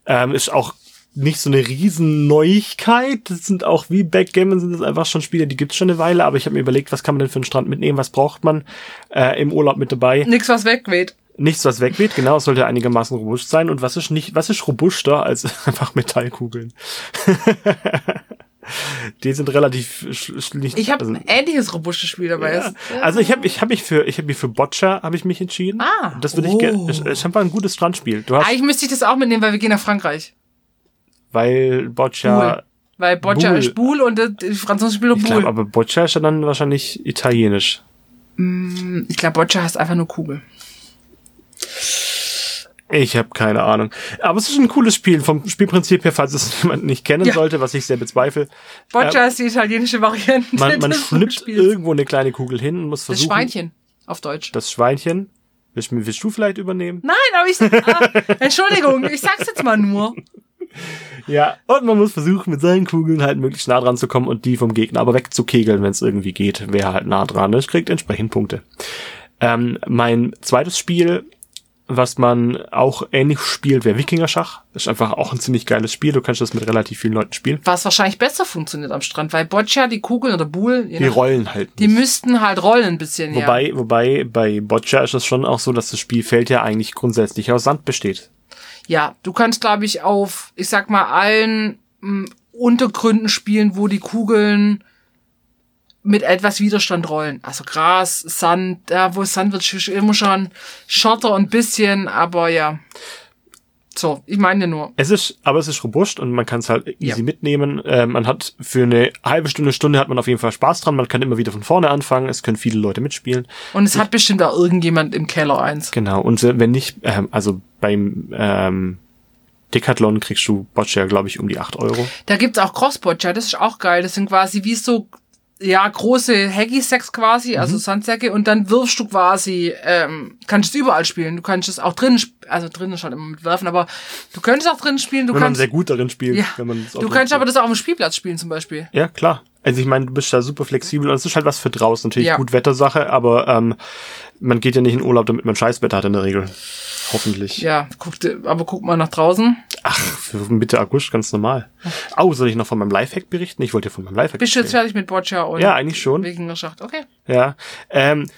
[SPEAKER 1] Ähm, ist auch nicht so eine riesen Neuigkeit. Das sind auch wie Backgammon sind das einfach schon Spiele, die gibt's schon eine Weile, aber ich habe mir überlegt, was kann man denn für den Strand mitnehmen, was braucht man äh, im Urlaub mit dabei?
[SPEAKER 2] Nix, was wegweht.
[SPEAKER 1] Nichts, was wegweht, genau, es sollte einigermaßen robust sein. Und was ist nicht, was ist robuster als einfach Metallkugeln? Die sind relativ sch- schlicht.
[SPEAKER 2] Ich habe
[SPEAKER 1] also-
[SPEAKER 2] ein ähnliches robustes Spiel dabei.
[SPEAKER 1] ja.
[SPEAKER 2] Es-
[SPEAKER 1] Also ich habe ich hab mich für ich habe mich für Boccia habe ich mich entschieden.
[SPEAKER 2] Ah.
[SPEAKER 1] das würde ich
[SPEAKER 2] Oh.
[SPEAKER 1] gerne. Es ist einfach ein gutes Strandspiel. Du hast
[SPEAKER 2] Eigentlich müsste ich das auch mitnehmen, weil wir gehen nach Frankreich.
[SPEAKER 1] weil Boccia
[SPEAKER 2] Boule. Weil Boccia
[SPEAKER 1] Boule.
[SPEAKER 2] ist Boule und Franzosen spielen
[SPEAKER 1] ich glaube,
[SPEAKER 2] Boule.
[SPEAKER 1] aber Boccia ist ja dann wahrscheinlich italienisch.
[SPEAKER 2] Ich glaube, Boccia heißt einfach nur Kugel.
[SPEAKER 1] Ich habe keine Ahnung. Aber es ist ein cooles Spiel vom Spielprinzip her, falls es jemand nicht kennen
[SPEAKER 2] Ja.
[SPEAKER 1] sollte, was ich sehr bezweifle.
[SPEAKER 2] Boccia ist die italienische Variante
[SPEAKER 1] Man, man schnippt irgendwo eine kleine Kugel hin und muss
[SPEAKER 2] Das
[SPEAKER 1] versuchen.
[SPEAKER 2] Schweinchen auf Deutsch.
[SPEAKER 1] Das Schweinchen. Willst, willst du vielleicht übernehmen?
[SPEAKER 2] Nein, aber ich. Ah, Entschuldigung, ich sag's jetzt mal nur.
[SPEAKER 1] Ja. Und man muss versuchen, mit seinen Kugeln halt möglichst nah dran zu kommen und die vom Gegner aber wegzukegeln, wenn es irgendwie geht. Wer halt nah dran ist, kriegt entsprechend Punkte. Ähm, mein zweites Spiel, was man auch ähnlich spielt, wäre Wikingerschach. Ist einfach auch ein ziemlich geiles Spiel. Du kannst das mit relativ vielen Leuten spielen.
[SPEAKER 2] Was wahrscheinlich besser funktioniert am Strand, weil Boccia, die Kugeln oder je
[SPEAKER 1] Die
[SPEAKER 2] nach-
[SPEAKER 1] rollen halt
[SPEAKER 2] die
[SPEAKER 1] nicht.
[SPEAKER 2] müssten halt rollen ein bisschen, ja.
[SPEAKER 1] Wobei, wobei bei Boccia ist es schon auch so, dass das Spielfeld ja eigentlich grundsätzlich aus Sand besteht.
[SPEAKER 2] Ja, du kannst, glaube ich, auf, ich sag mal, allen m, Untergründen spielen, wo die Kugeln mit etwas Widerstand rollen. Also Gras, Sand, ja, wo es Sand wird, immer schon Schotter und bisschen, aber ja. So, ich meine nur.
[SPEAKER 1] Es ist, aber es ist robust und man kann es halt easy
[SPEAKER 2] Ja.
[SPEAKER 1] mitnehmen. Äh, man hat für eine halbe Stunde, Stunde hat man auf jeden Fall Spaß dran. Man kann immer wieder von vorne anfangen. Es können viele Leute mitspielen.
[SPEAKER 2] Und es hat bestimmt auch irgendjemand im Keller eins.
[SPEAKER 1] Genau. Und wenn nicht, ähm, also beim ähm, Decathlon kriegst du Boccia, glaube ich, um die 8 Euro.
[SPEAKER 2] Da gibt's auch Crossboccia, das ist auch geil. Das sind quasi wie so, ja, große Haggy-Sacks quasi, also Sandsäcke, und dann wirfst du quasi, ähm, kannst es überall spielen. Du kannst es auch drinnen, also drinnen halt immer mit werfen, aber du könntest auch drinnen spielen, du
[SPEAKER 1] wenn man
[SPEAKER 2] kannst,
[SPEAKER 1] sehr gut darin spielt.
[SPEAKER 2] ja,
[SPEAKER 1] wenn man es auch
[SPEAKER 2] du kannst aber das auch auf dem Spielplatz spielen zum Beispiel.
[SPEAKER 1] Ja, klar. Also ich meine, du bist da super flexibel und es ist halt was für draußen. Natürlich
[SPEAKER 2] Ja.
[SPEAKER 1] gut Wettersache, aber ähm, man geht ja nicht in Urlaub, damit man Scheißwetter hat in der Regel. Hoffentlich.
[SPEAKER 2] Ja, guck, aber guck mal nach draußen.
[SPEAKER 1] Ach, für Mitte August ganz normal. Oh, soll ich noch von meinem Lifehack berichten? Ich wollte ja von meinem Lifehack
[SPEAKER 2] Bist du jetzt fertig mit Boccia und
[SPEAKER 1] Ja, eigentlich schon.
[SPEAKER 2] Wikingerschacht? Okay.
[SPEAKER 1] Ja. Ähm,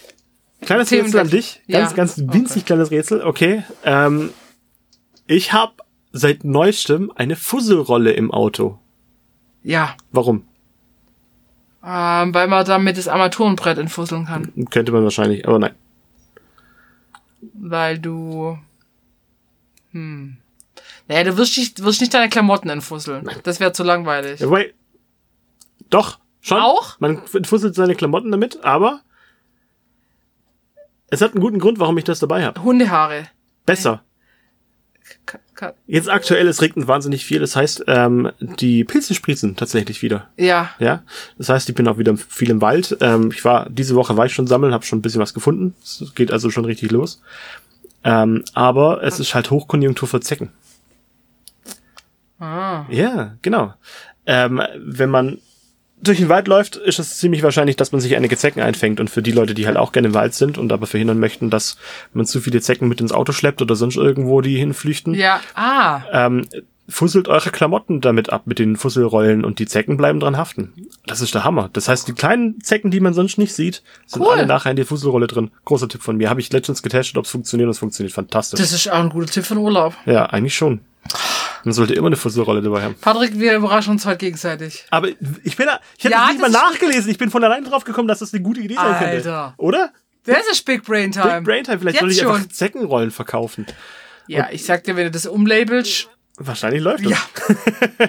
[SPEAKER 1] kleines
[SPEAKER 2] Themen-
[SPEAKER 1] Rätsel an dich. Ganz,
[SPEAKER 2] Ja,
[SPEAKER 1] ganz winzig kleines Rätsel. Okay. Ähm, ich habe seit neuestem eine Fusselrolle im Auto.
[SPEAKER 2] Ja,
[SPEAKER 1] Warum?
[SPEAKER 2] ähm, weil man damit das Armaturenbrett entfusseln kann.
[SPEAKER 1] Könnte man wahrscheinlich, aber nein.
[SPEAKER 2] Weil du. Hm. Naja, du wirst nicht, wirst nicht deine Klamotten entfusseln. Das wäre zu langweilig.
[SPEAKER 1] Ja, wobei, doch, schon.
[SPEAKER 2] Auch?
[SPEAKER 1] Man entfusselt seine Klamotten damit, aber es hat einen guten Grund, warum ich das dabei habe.
[SPEAKER 2] Hundehaare.
[SPEAKER 1] Besser. Jetzt aktuell, es regnet wahnsinnig viel. Das heißt, ähm, die Pilze sprießen tatsächlich wieder.
[SPEAKER 2] Ja.
[SPEAKER 1] Ja, das heißt, ich bin auch wieder viel im Wald. Ähm, ich war diese Woche war ich schon sammeln, habe schon ein bisschen was gefunden. Es geht also schon richtig los. Ähm, aber es ist halt Hochkonjunktur für Zecken.
[SPEAKER 2] Ah.
[SPEAKER 1] Ja, genau. Ähm, wenn man durch den Wald läuft, ist es ziemlich wahrscheinlich, dass man sich einige Zecken einfängt. Und für die Leute, die halt auch gerne im Wald sind und aber verhindern möchten, dass man zu viele Zecken mit ins Auto schleppt oder sonst irgendwo die hinflüchten,
[SPEAKER 2] Ja. Ah.
[SPEAKER 1] ähm, fusselt eure Klamotten damit ab mit den Fusselrollen und die Zecken bleiben dran haften. Das ist der Hammer. Das heißt, die kleinen Zecken, die man sonst nicht sieht, sind
[SPEAKER 2] Cool.
[SPEAKER 1] alle nachher in der Fusselrolle drin. Großer Tipp von mir. Habe ich letztens getestet, ob es funktioniert und es funktioniert fantastisch.
[SPEAKER 2] Das ist auch ein guter Tipp für den Urlaub.
[SPEAKER 1] ja, eigentlich schon. Man sollte immer eine Fusselrolle dabei haben.
[SPEAKER 2] Patrick, wir überraschen uns halt gegenseitig.
[SPEAKER 1] Aber ich bin da, ich habe
[SPEAKER 2] Ja,
[SPEAKER 1] das nicht mal nachgelesen. Ich bin von allein drauf gekommen, dass das eine gute Idee sein könnte.
[SPEAKER 2] Alter.
[SPEAKER 1] Oder?
[SPEAKER 2] Das ist Big Brain Time.
[SPEAKER 1] Big Brain Time. Vielleicht soll ich einfach Zeckenrollen verkaufen.
[SPEAKER 2] Ja, ich sag dir, wenn du das umlabelst.
[SPEAKER 1] Wahrscheinlich läuft das.
[SPEAKER 2] Ja.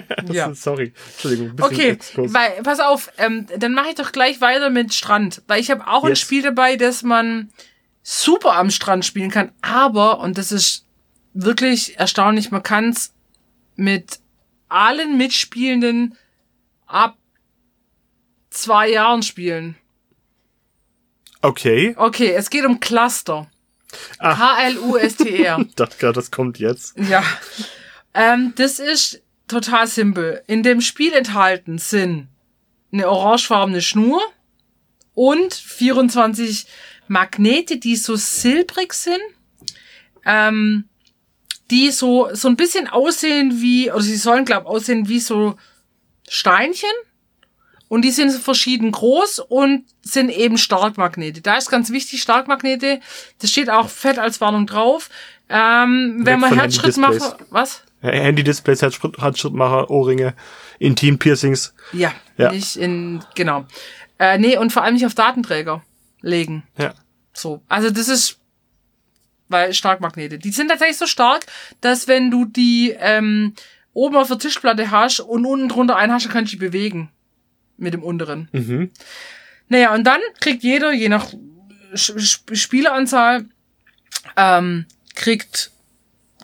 [SPEAKER 1] das
[SPEAKER 2] ja.
[SPEAKER 1] ist, sorry. Entschuldigung. ein
[SPEAKER 2] Okay,
[SPEAKER 1] Exkurs.
[SPEAKER 2] weil, pass auf, ähm, dann mache ich doch gleich weiter mit Strand. Weil ich habe auch ein
[SPEAKER 1] Yes.
[SPEAKER 2] Spiel dabei, das man super am Strand spielen kann. Aber, und das ist wirklich erstaunlich, man kann es mit allen Mitspielenden ab zwei Jahren spielen.
[SPEAKER 1] Okay.
[SPEAKER 2] Okay, es geht um Cluster.
[SPEAKER 1] Ah.
[SPEAKER 2] K-L-U-S-T-R.
[SPEAKER 1] Ich dachte gerade, das kommt jetzt.
[SPEAKER 2] Ja. Ähm, das ist total simpel. In dem Spiel enthalten sind eine orangefarbene Schnur und 24 Magnete, die so silbrig sind, ähm, die so, so ein bisschen aussehen wie, oder sie sollen, glaube aussehen wie so Steinchen. Und die sind verschieden groß und sind eben Starkmagnete. Da ist ganz wichtig, Starkmagnete, das steht auch fett als Warnung drauf. Ähm, wenn man Herzschrittmacher, was?
[SPEAKER 1] Handy-Displays, Herzschritt- Handschrittmacher, Ohrringe, Intim-Piercings.
[SPEAKER 2] Ja,
[SPEAKER 1] Ja.
[SPEAKER 2] nicht in, genau. Äh, nee, und vor allem nicht auf Datenträger legen.
[SPEAKER 1] Ja.
[SPEAKER 2] So. Also das ist, weil Starkmagnete. Die sind tatsächlich so stark, dass wenn du die ähm, oben auf der Tischplatte hast und unten drunter einen hast, dann kannst du die bewegen. Mit dem unteren.
[SPEAKER 1] Mhm.
[SPEAKER 2] Naja, und dann kriegt jeder, je nach Spieleranzahl, ähm, kriegt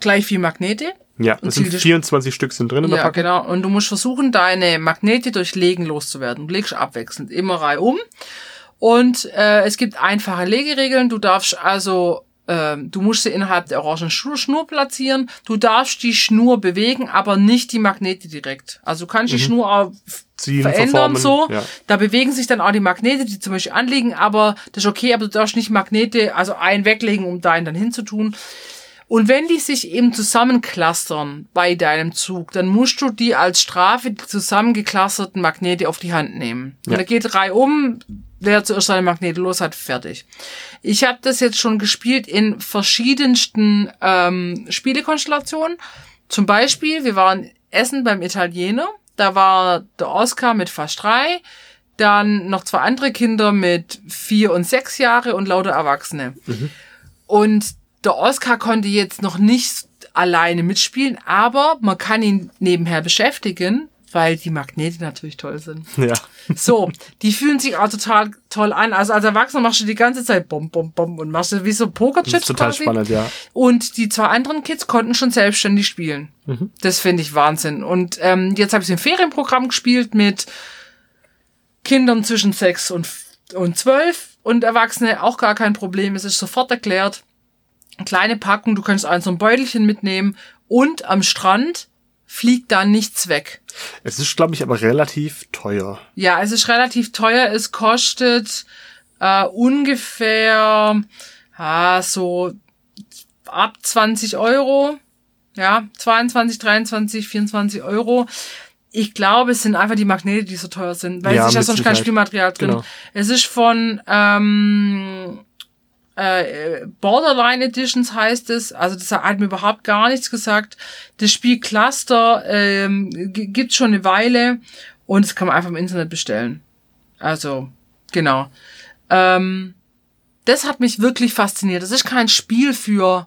[SPEAKER 2] gleich viel Magnete.
[SPEAKER 1] Ja, das sind
[SPEAKER 2] Ziel des-
[SPEAKER 1] 24 Stück sind drin in der
[SPEAKER 2] Ja,
[SPEAKER 1] Packung.
[SPEAKER 2] genau. Und du musst versuchen, deine Magnete durch Legen loszuwerden. Du legst abwechselnd immer reihum. Und äh, es gibt einfache Legeregeln. Du darfst also, ähm, du musst sie innerhalb der orangen Schnur, platzieren. Du darfst die Schnur bewegen, aber nicht die Magnete direkt. Also du kannst die Schnur auch
[SPEAKER 1] Ziehen,
[SPEAKER 2] verändern
[SPEAKER 1] Mhm. verformen.
[SPEAKER 2] so.
[SPEAKER 1] Ja.
[SPEAKER 2] Da bewegen sich dann auch die Magnete, die zum Beispiel anliegen, aber das ist okay, aber du darfst nicht Magnete, also einen weglegen, um deinen dann hinzutun. Und wenn die sich eben zusammenclustern bei deinem Zug, dann musst du die als Strafe die zusammengeclusterten Magnete auf die Hand nehmen. Und
[SPEAKER 1] Ja.
[SPEAKER 2] da geht Reihe um, wer zuerst seine Magnete los hat, fertig. Ich habe das jetzt schon gespielt in verschiedensten ähm, Spielekonstellationen. Zum Beispiel, wir waren essen beim Italiener, da war der Oscar mit fast drei, dann noch zwei andere Kinder mit vier und sechs Jahre und lauter Erwachsene. Und der Oscar konnte jetzt noch nicht alleine mitspielen, aber man kann ihn nebenher beschäftigen, weil die Magnete natürlich toll sind.
[SPEAKER 1] ja.
[SPEAKER 2] So, die fühlen sich auch total toll an. Also als Erwachsener machst du die ganze Zeit bom, bom, bom und machst du wie so
[SPEAKER 1] Das
[SPEAKER 2] Pokerchips
[SPEAKER 1] ist total
[SPEAKER 2] quasi.
[SPEAKER 1] spannend, ja.
[SPEAKER 2] Und die zwei anderen Kids konnten schon selbstständig spielen. Das finde ich Wahnsinn. Und ähm, jetzt habe ich im Ferienprogramm gespielt mit Kindern zwischen sechs und, und zwölf und Erwachsene auch gar kein Problem. Es ist sofort erklärt. Kleine Packung, du kannst ein so ein Beutelchen mitnehmen und am Strand fliegt da nichts weg.
[SPEAKER 1] Es ist, glaube ich, aber relativ teuer.
[SPEAKER 2] Ja, es ist relativ teuer. Es kostet äh, ungefähr ah, so ab 20 Euro. Ja, 22, 23, 24 Euro. Ich glaube, es sind einfach die Magnete, die so teuer sind, weil
[SPEAKER 1] Ja,
[SPEAKER 2] es ist ja sonst kein. Spielmaterial drin.
[SPEAKER 1] Genau.
[SPEAKER 2] Es ist von ähm, äh, Borderline Editions heißt es, also das hat mir überhaupt gar nichts gesagt. Das Spiel Cluster ähm, g- gibt's schon eine Weile und das kann man einfach im Internet bestellen. Also, genau. Ähm, das hat mich wirklich fasziniert. Das ist kein Spiel für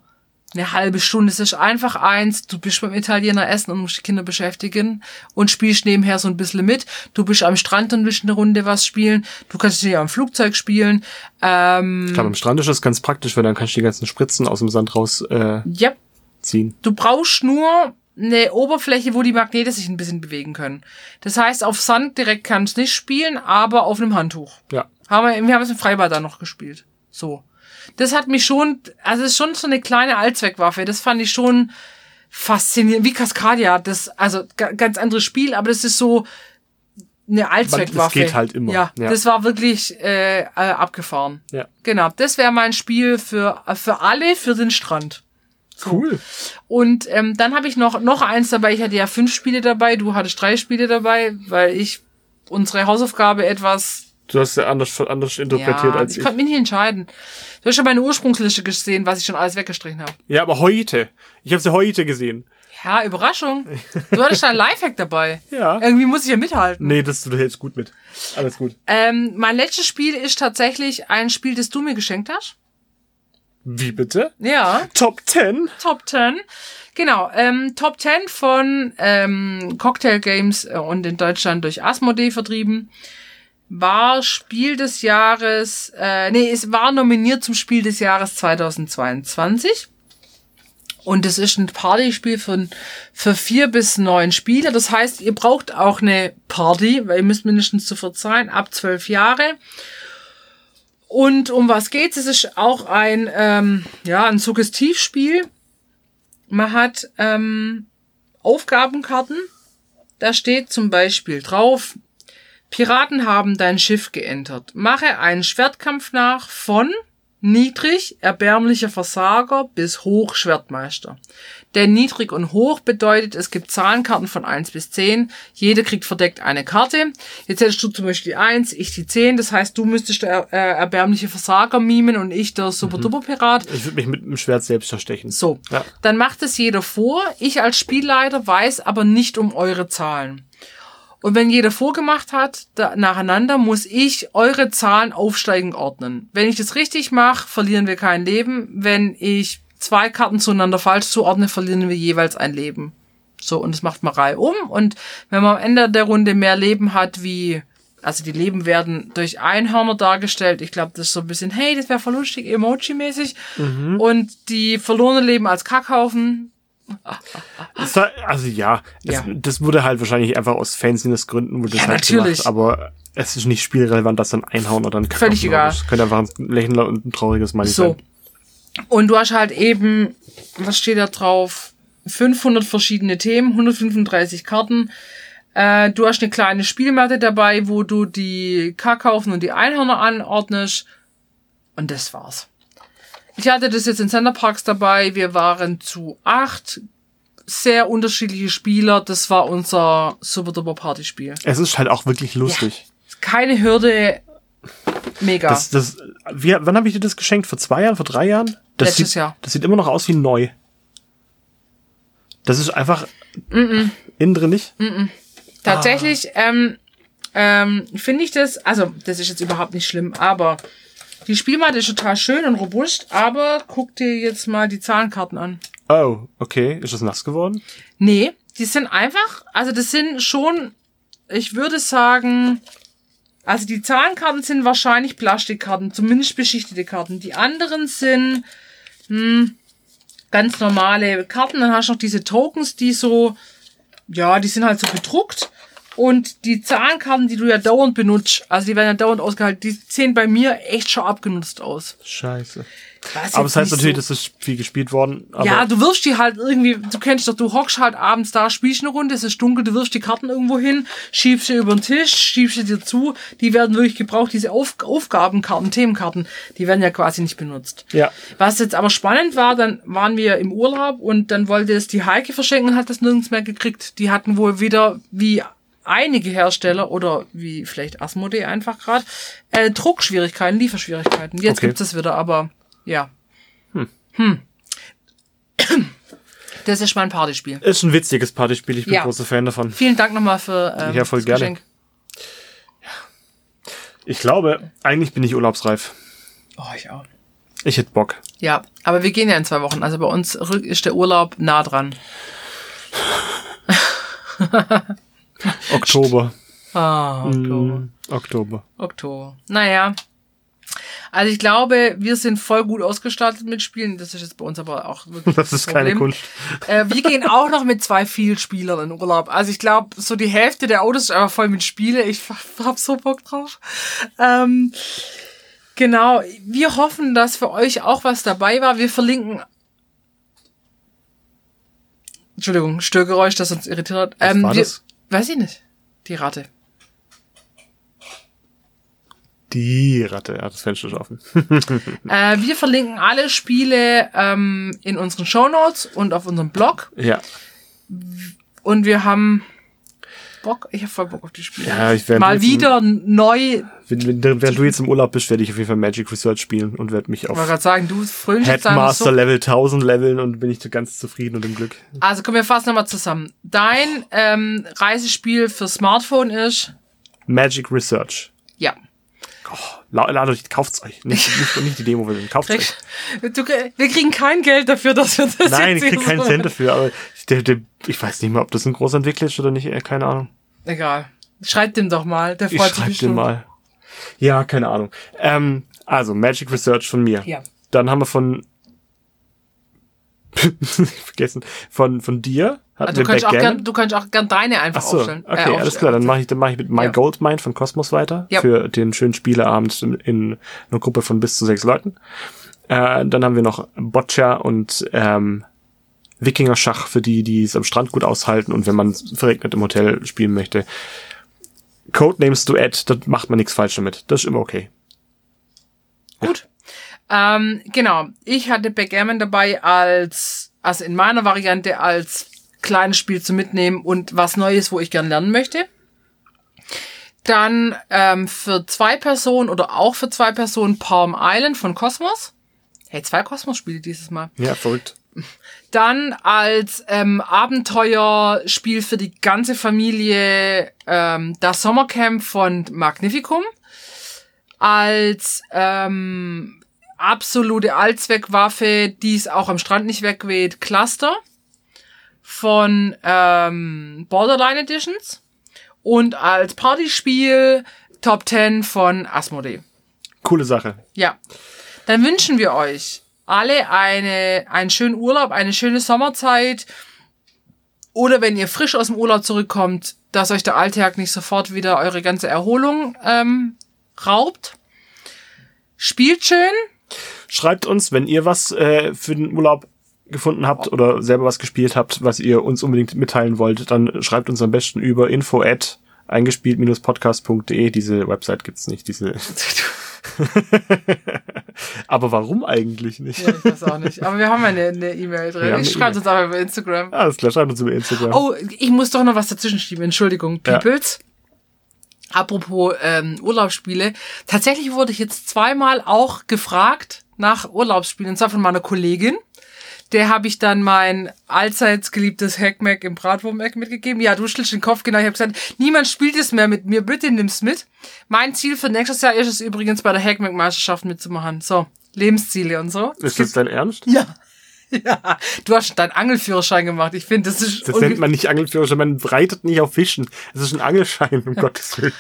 [SPEAKER 2] eine halbe Stunde. Es ist einfach eins, du bist beim Italiener essen und musst die Kinder beschäftigen und spielst nebenher so ein bisschen mit. Du bist am Strand und willst eine Runde was spielen. Du kannst auch am Flugzeug spielen. Ähm,
[SPEAKER 1] Ich glaube, am Strand ist das ganz praktisch, weil dann kannst du die ganzen Spritzen aus dem Sand rausziehen. Äh,
[SPEAKER 2] ja,
[SPEAKER 1] ziehen.
[SPEAKER 2] du brauchst nur eine Oberfläche, wo die Magnete sich ein bisschen bewegen können. Das heißt, auf Sand direkt kannst du nicht spielen, aber auf einem Handtuch.
[SPEAKER 1] Ja.
[SPEAKER 2] Haben wir, wir haben es im Freibad da noch gespielt. So. Das hat mich schon, also es ist schon so eine kleine Allzweckwaffe. Das fand ich schon faszinierend. Wie Cascadia, das, also ga- ganz anderes Spiel, aber das ist so eine Allzweckwaffe.
[SPEAKER 1] geht halt immer.
[SPEAKER 2] Ja,
[SPEAKER 1] Ja.
[SPEAKER 2] das war wirklich äh, äh, abgefahren.
[SPEAKER 1] Ja.
[SPEAKER 2] Genau, das wäre mein Spiel für, für alle für den Strand.
[SPEAKER 1] Cool.
[SPEAKER 2] Und ähm, dann habe ich noch, noch eins dabei. Ich hatte ja fünf Spiele dabei, du hattest drei Spiele dabei, weil ich unsere Hausaufgabe etwas
[SPEAKER 1] Du hast ja anders, anders interpretiert
[SPEAKER 2] ja,
[SPEAKER 1] als
[SPEAKER 2] ich
[SPEAKER 1] ich.
[SPEAKER 2] konnte mich nicht entscheiden. Du hast schon meine Ursprungsliste gesehen, was ich schon alles weggestrichen habe.
[SPEAKER 1] Ja, aber heute. Ich habe sie heute gesehen.
[SPEAKER 2] Ja, Überraschung. Du hattest da ein Lifehack dabei.
[SPEAKER 1] Ja.
[SPEAKER 2] Irgendwie muss ich ja mithalten.
[SPEAKER 1] Nee, das du hältst gut mit. Alles gut.
[SPEAKER 2] Ähm, mein letztes Spiel ist tatsächlich ein Spiel, das du mir geschenkt hast.
[SPEAKER 1] Wie bitte?
[SPEAKER 2] Ja,
[SPEAKER 1] Top 10?
[SPEAKER 2] Top 10. Genau, ähm, Top 10 von ähm, Cocktail Games äh, und in Deutschland durch Asmodee vertrieben. War Spiel des Jahres, äh, nee, es war nominiert zum Spiel des Jahres 2022. Und es ist ein Partyspiel von, für vier bis neun Spieler. Das heißt, ihr braucht auch eine Party, weil ihr müsst mindestens zu viert sein, ab zwölf Jahre. Und um was geht's? Es ist auch ein, ähm, ja, ein Suggestivspiel. Man hat ähm, Aufgabenkarten. Da steht zum Beispiel drauf, Piraten haben dein Schiff geentert. Mache einen Schwertkampf nach von niedrig, erbärmlicher Versager bis hoch Schwertmeister. Denn niedrig und hoch bedeutet, es gibt Zahlenkarten von 1 bis 10. Jeder kriegt verdeckt eine Karte. Jetzt hättest du zum Beispiel die 1, ich die 10. Das heißt, du müsstest der äh, erbärmliche Versager mimen und ich der Super-Duper-Pirat.
[SPEAKER 1] Ich würde mich mit dem Schwert selbst verstechen.
[SPEAKER 2] So,
[SPEAKER 1] Ja.
[SPEAKER 2] dann macht es jeder vor. Ich als Spielleiter weiß aber nicht um eure Zahlen. Und wenn jeder vorgemacht hat, da, nacheinander, muss ich eure Zahlen aufsteigend ordnen. Wenn ich das richtig mache, verlieren wir kein Leben. Wenn ich zwei Karten zueinander falsch zuordne, verlieren wir jeweils ein Leben. So, und das macht man reihum. Und wenn man am Ende der Runde mehr Leben hat, wie, also die Leben werden durch Einhörner dargestellt. Ich glaube, das ist so ein bisschen, hey, das wäre voll lustig, Emoji-mäßig. Und die verlorenen Leben als Kackhaufen.
[SPEAKER 1] Das war, also ja, es,
[SPEAKER 2] Ja.
[SPEAKER 1] das wurde halt wahrscheinlich einfach aus Fanciness-Gründen wurde das
[SPEAKER 2] Ja,
[SPEAKER 1] halt
[SPEAKER 2] natürlich.
[SPEAKER 1] gemacht, aber es ist nicht spielrelevant, dass dann einhauen oder ein Kack
[SPEAKER 2] Völlig egal.
[SPEAKER 1] Ist. Könnte einfach ein Lächeln und ein trauriges Money
[SPEAKER 2] So.
[SPEAKER 1] sein.
[SPEAKER 2] Und du hast halt eben, was steht da drauf? 500 verschiedene Themen, 135 Karten. Äh, du hast eine kleine Spielmatte dabei, wo du die Kackhaufen und die Einhörner anordnest. Und das war's. Ich hatte das jetzt in Centerparks dabei. Wir waren zu acht sehr unterschiedliche Spieler. Das war unser Super Duper Party Spiel.
[SPEAKER 1] Es ist halt auch wirklich lustig.
[SPEAKER 2] Keine Hürde. Mega.
[SPEAKER 1] Das, das, wie, wann habe ich dir das geschenkt? Vor zwei Jahren? Vor drei Jahren? Das
[SPEAKER 2] Letztes
[SPEAKER 1] sieht,
[SPEAKER 2] Jahr.
[SPEAKER 1] Das sieht immer noch aus wie neu. Das ist einfach innen drin nicht.
[SPEAKER 2] Tatsächlich ähm, ähm, finde ich das, also das ist jetzt überhaupt nicht schlimm, aber die Spielmatte ist total schön und robust, aber guck dir jetzt mal die Zahlenkarten an.
[SPEAKER 1] Oh, okay. Ist das nass geworden?
[SPEAKER 2] Nee, die sind einfach, also das sind schon, ich würde sagen, also die Zahlenkarten sind wahrscheinlich Plastikkarten, zumindest beschichtete Karten. Die anderen sind hm, ganz normale Karten. Dann hast du noch diese Tokens, die so, ja, die sind halt so bedruckt. Und die Zahlenkarten, die du ja dauernd benutzt, also die werden ja dauernd ausgehalten, die sehen bei mir echt schon abgenutzt aus.
[SPEAKER 1] Scheiße.
[SPEAKER 2] Was
[SPEAKER 1] Aber es heißt natürlich,
[SPEAKER 2] so-
[SPEAKER 1] dass es viel gespielt worden.
[SPEAKER 2] Ja, du wirfst die halt irgendwie, du kennst doch, du hockst halt abends da, spielst eine Runde, es ist dunkel, du wirfst die Karten irgendwo hin, schiebst sie über den Tisch, schiebst sie dir zu, die werden wirklich gebraucht, diese Auf Aufgabenkarten, Themenkarten, die werden ja quasi nicht benutzt.
[SPEAKER 1] Ja.
[SPEAKER 2] Was jetzt aber spannend war, dann waren wir im Urlaub und dann wollte es die Heike verschenken und hat das nirgends mehr gekriegt. Die hatten wohl wieder, wie einige Hersteller oder wie vielleicht Asmodee einfach gerade, äh, Druckschwierigkeiten, Lieferschwierigkeiten. Jetzt
[SPEAKER 1] Okay.
[SPEAKER 2] gibt's es wieder, aber ja. Hm. Das ist mein Partyspiel.
[SPEAKER 1] Ist ein witziges Partyspiel. Ich bin
[SPEAKER 2] Ja.
[SPEAKER 1] großer Fan davon.
[SPEAKER 2] Vielen Dank nochmal für ähm,
[SPEAKER 1] Ja, voll
[SPEAKER 2] das
[SPEAKER 1] gerne.
[SPEAKER 2] Geschenk.
[SPEAKER 1] Ich glaube, eigentlich bin ich urlaubsreif.
[SPEAKER 2] Oh, ich auch.
[SPEAKER 1] Ich hätte Bock.
[SPEAKER 2] Ja, aber wir gehen ja in zwei Wochen. Also bei uns ist der Urlaub nah dran.
[SPEAKER 1] Oktober.
[SPEAKER 2] Ah, Oktober.
[SPEAKER 1] Hm, Oktober.
[SPEAKER 2] Oktober. Naja. Also ich glaube, wir sind voll gut ausgestattet mit Spielen. Das ist jetzt bei uns aber auch wirklich
[SPEAKER 1] Das ist keine Kunst.
[SPEAKER 2] Äh, wir gehen auch noch mit zwei Vielspielern in Urlaub. Also ich glaube, so die Hälfte der Autos ist einfach voll mit Spiele. Ich hab so Bock drauf. Ähm, genau. Wir hoffen, dass für euch auch was dabei war. Wir verlinken. Entschuldigung, Störgeräusch, das uns irritiert hat. Ähm,
[SPEAKER 1] war
[SPEAKER 2] wir,
[SPEAKER 1] das?
[SPEAKER 2] Weiß ich nicht. Die Ratte.
[SPEAKER 1] Die Ratte hat das Fenster offen.
[SPEAKER 2] Äh, wir verlinken alle Spiele ähm, in unseren Shownotes und auf unserem Blog.
[SPEAKER 1] ja.
[SPEAKER 2] Und wir haben Bock. Ich habe voll Bock auf die Spiele.
[SPEAKER 1] Ja, ich werde
[SPEAKER 2] Mal wieder neu.
[SPEAKER 1] Wenn, wenn, wenn du jetzt im Urlaub bist, werde ich auf jeden Fall Magic Research spielen und werde mich
[SPEAKER 2] Ich wollte
[SPEAKER 1] auf
[SPEAKER 2] gerade sagen, du
[SPEAKER 1] Headmaster
[SPEAKER 2] so.
[SPEAKER 1] Level 1000 leveln und bin ich ganz zufrieden und im Glück.
[SPEAKER 2] Also kommen wir fast nochmal zusammen. Dein ähm, Reisespiel für Smartphone ist
[SPEAKER 1] Magic Research.
[SPEAKER 2] ja.
[SPEAKER 1] La- Ladet euch, kauft's euch. Nicht, nicht, nicht die Demo, kauft's euch.
[SPEAKER 2] Du, wir kriegen kein Geld dafür, dass wir das
[SPEAKER 1] Nein, ich
[SPEAKER 2] jetzt
[SPEAKER 1] krieg
[SPEAKER 2] hier
[SPEAKER 1] keinen Cent dafür, aber ich, der, der, ich weiß nicht mal, ob das ein großer Entwickler ist oder nicht, äh, keine Ahnung.
[SPEAKER 2] Egal. Schreibt dem doch mal. Der
[SPEAKER 1] Ich
[SPEAKER 2] freut sich
[SPEAKER 1] schreib
[SPEAKER 2] bestimmt.
[SPEAKER 1] den mal. Ja, keine Ahnung. Ähm, also, Magic Research von mir.
[SPEAKER 2] Ja.
[SPEAKER 1] Dann haben wir von vergessen, von, von dir hatten
[SPEAKER 2] Also du kannst, auch gern, du kannst auch gern deine einfach
[SPEAKER 1] Ach so,
[SPEAKER 2] aufstellen.
[SPEAKER 1] okay,
[SPEAKER 2] Äh,
[SPEAKER 1] alles
[SPEAKER 2] aufstellen.
[SPEAKER 1] klar. Dann mache ich, dann mache ich mit My
[SPEAKER 2] Ja.
[SPEAKER 1] Goldmine von Cosmos weiter
[SPEAKER 2] Ja.
[SPEAKER 1] für den schönen Spieleabend in, in einer Gruppe von bis zu sechs Leuten. Äh, dann haben wir noch Boccia und ähm, Wikinger-Schach für die, die es am Strand gut aushalten und wenn man verregnet im Hotel spielen möchte. Codenames Duett, da macht man nichts falsch damit. Das ist immer okay.
[SPEAKER 2] Gut. Ähm, genau. Ich hatte Backgammon dabei als, also in meiner Variante als kleines Spiel zu mitnehmen und was Neues, wo ich gern lernen möchte. Dann ähm, für zwei Personen oder auch für zwei Personen Palm Island von Cosmos. Hey, zwei Cosmos-Spiele dieses Mal.
[SPEAKER 1] Ja, verrückt.
[SPEAKER 2] Dann als ähm, Abenteuerspiel für die ganze Familie ähm, das Sommercamp von Magnificum. Als ähm, absolute Allzweckwaffe, die es auch am Strand nicht wegweht, Cluster von ähm, Borderline Editions. Und als Partyspiel Top 10 von Asmodee.
[SPEAKER 1] Coole Sache.
[SPEAKER 2] Ja. Dann wünschen wir euch alle eine, einen schönen Urlaub, eine schöne Sommerzeit. Oder wenn ihr frisch aus dem Urlaub zurückkommt, dass euch der Alltag nicht sofort wieder eure ganze Erholung ähm, raubt. Spielt schön.
[SPEAKER 1] Schreibt uns, wenn ihr was äh, für den Urlaub gefunden habt oder selber was gespielt habt, was ihr uns unbedingt mitteilen wollt, dann schreibt uns am besten über info at eingespielt-podcast.de. Diese Website gibt's nicht, diese. Aber warum eigentlich nicht?
[SPEAKER 2] Ja, ich weiß auch nicht. Aber wir haben eine eine E-Mail drin. Ich schreibe uns aber über Instagram.
[SPEAKER 1] Alles klar, schreibt uns über Instagram.
[SPEAKER 2] Oh, ich muss doch noch was dazwischen schieben. Entschuldigung,
[SPEAKER 1] Ja.
[SPEAKER 2] Peoples. Apropos ähm, Urlaubsspiele. Tatsächlich wurde ich jetzt zweimal auch gefragt nach Urlaubsspielen, und zwar von meiner Kollegin. Der habe ich dann mein allseits geliebtes Hackmack im Bratwurm-Eck mitgegeben. Ja, du stellst den Kopf, genau. Ich habe gesagt, niemand spielt es mehr mit mir, bitte nimm's mit. Mein Ziel für nächstes Jahr ist es übrigens, bei der Hackmack-Meisterschaft mitzumachen. So, Lebensziele und so.
[SPEAKER 1] Ist das dein Ernst?
[SPEAKER 2] Ja. Ja, du hast deinen Angelführerschein gemacht. Ich finde, das ist
[SPEAKER 1] Das nennt man nicht Angelführerschein, man reitet nicht auf Fischen. Das ist ein Angelschein, um Gottes Willen.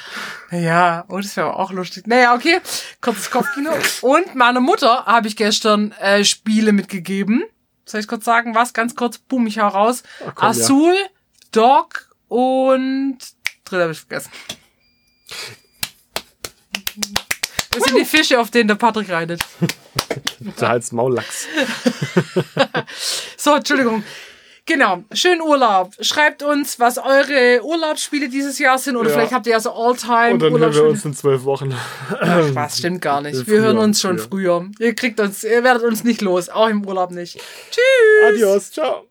[SPEAKER 2] Ja, oh, das wäre auch lustig. Naja, okay, kurzes Kopfkino. Und meiner Mutter habe ich gestern äh, Spiele mitgegeben. Soll ich kurz sagen, was? Ganz kurz, boom, ich hau raus.
[SPEAKER 1] Oh, komm,
[SPEAKER 2] Azul, Dog und dritte habe ich vergessen. Das sind die Fische, auf denen der Patrick reitet.
[SPEAKER 1] Der Hals Maullachs.
[SPEAKER 2] So, Entschuldigung. Genau, schönen Urlaub. Schreibt uns, was eure Urlaubsspiele dieses Jahr sind. Oder
[SPEAKER 1] Ja.
[SPEAKER 2] vielleicht habt ihr ja so All-Time
[SPEAKER 1] Und dann hören wir uns in zwölf Wochen.
[SPEAKER 2] Ach, Spaß, stimmt gar nicht. Wir
[SPEAKER 1] Früher,
[SPEAKER 2] hören uns schon
[SPEAKER 1] früher.
[SPEAKER 2] früher. Ihr kriegt uns, ihr werdet uns nicht los, auch im Urlaub nicht. Tschüss.
[SPEAKER 1] Adios, ciao.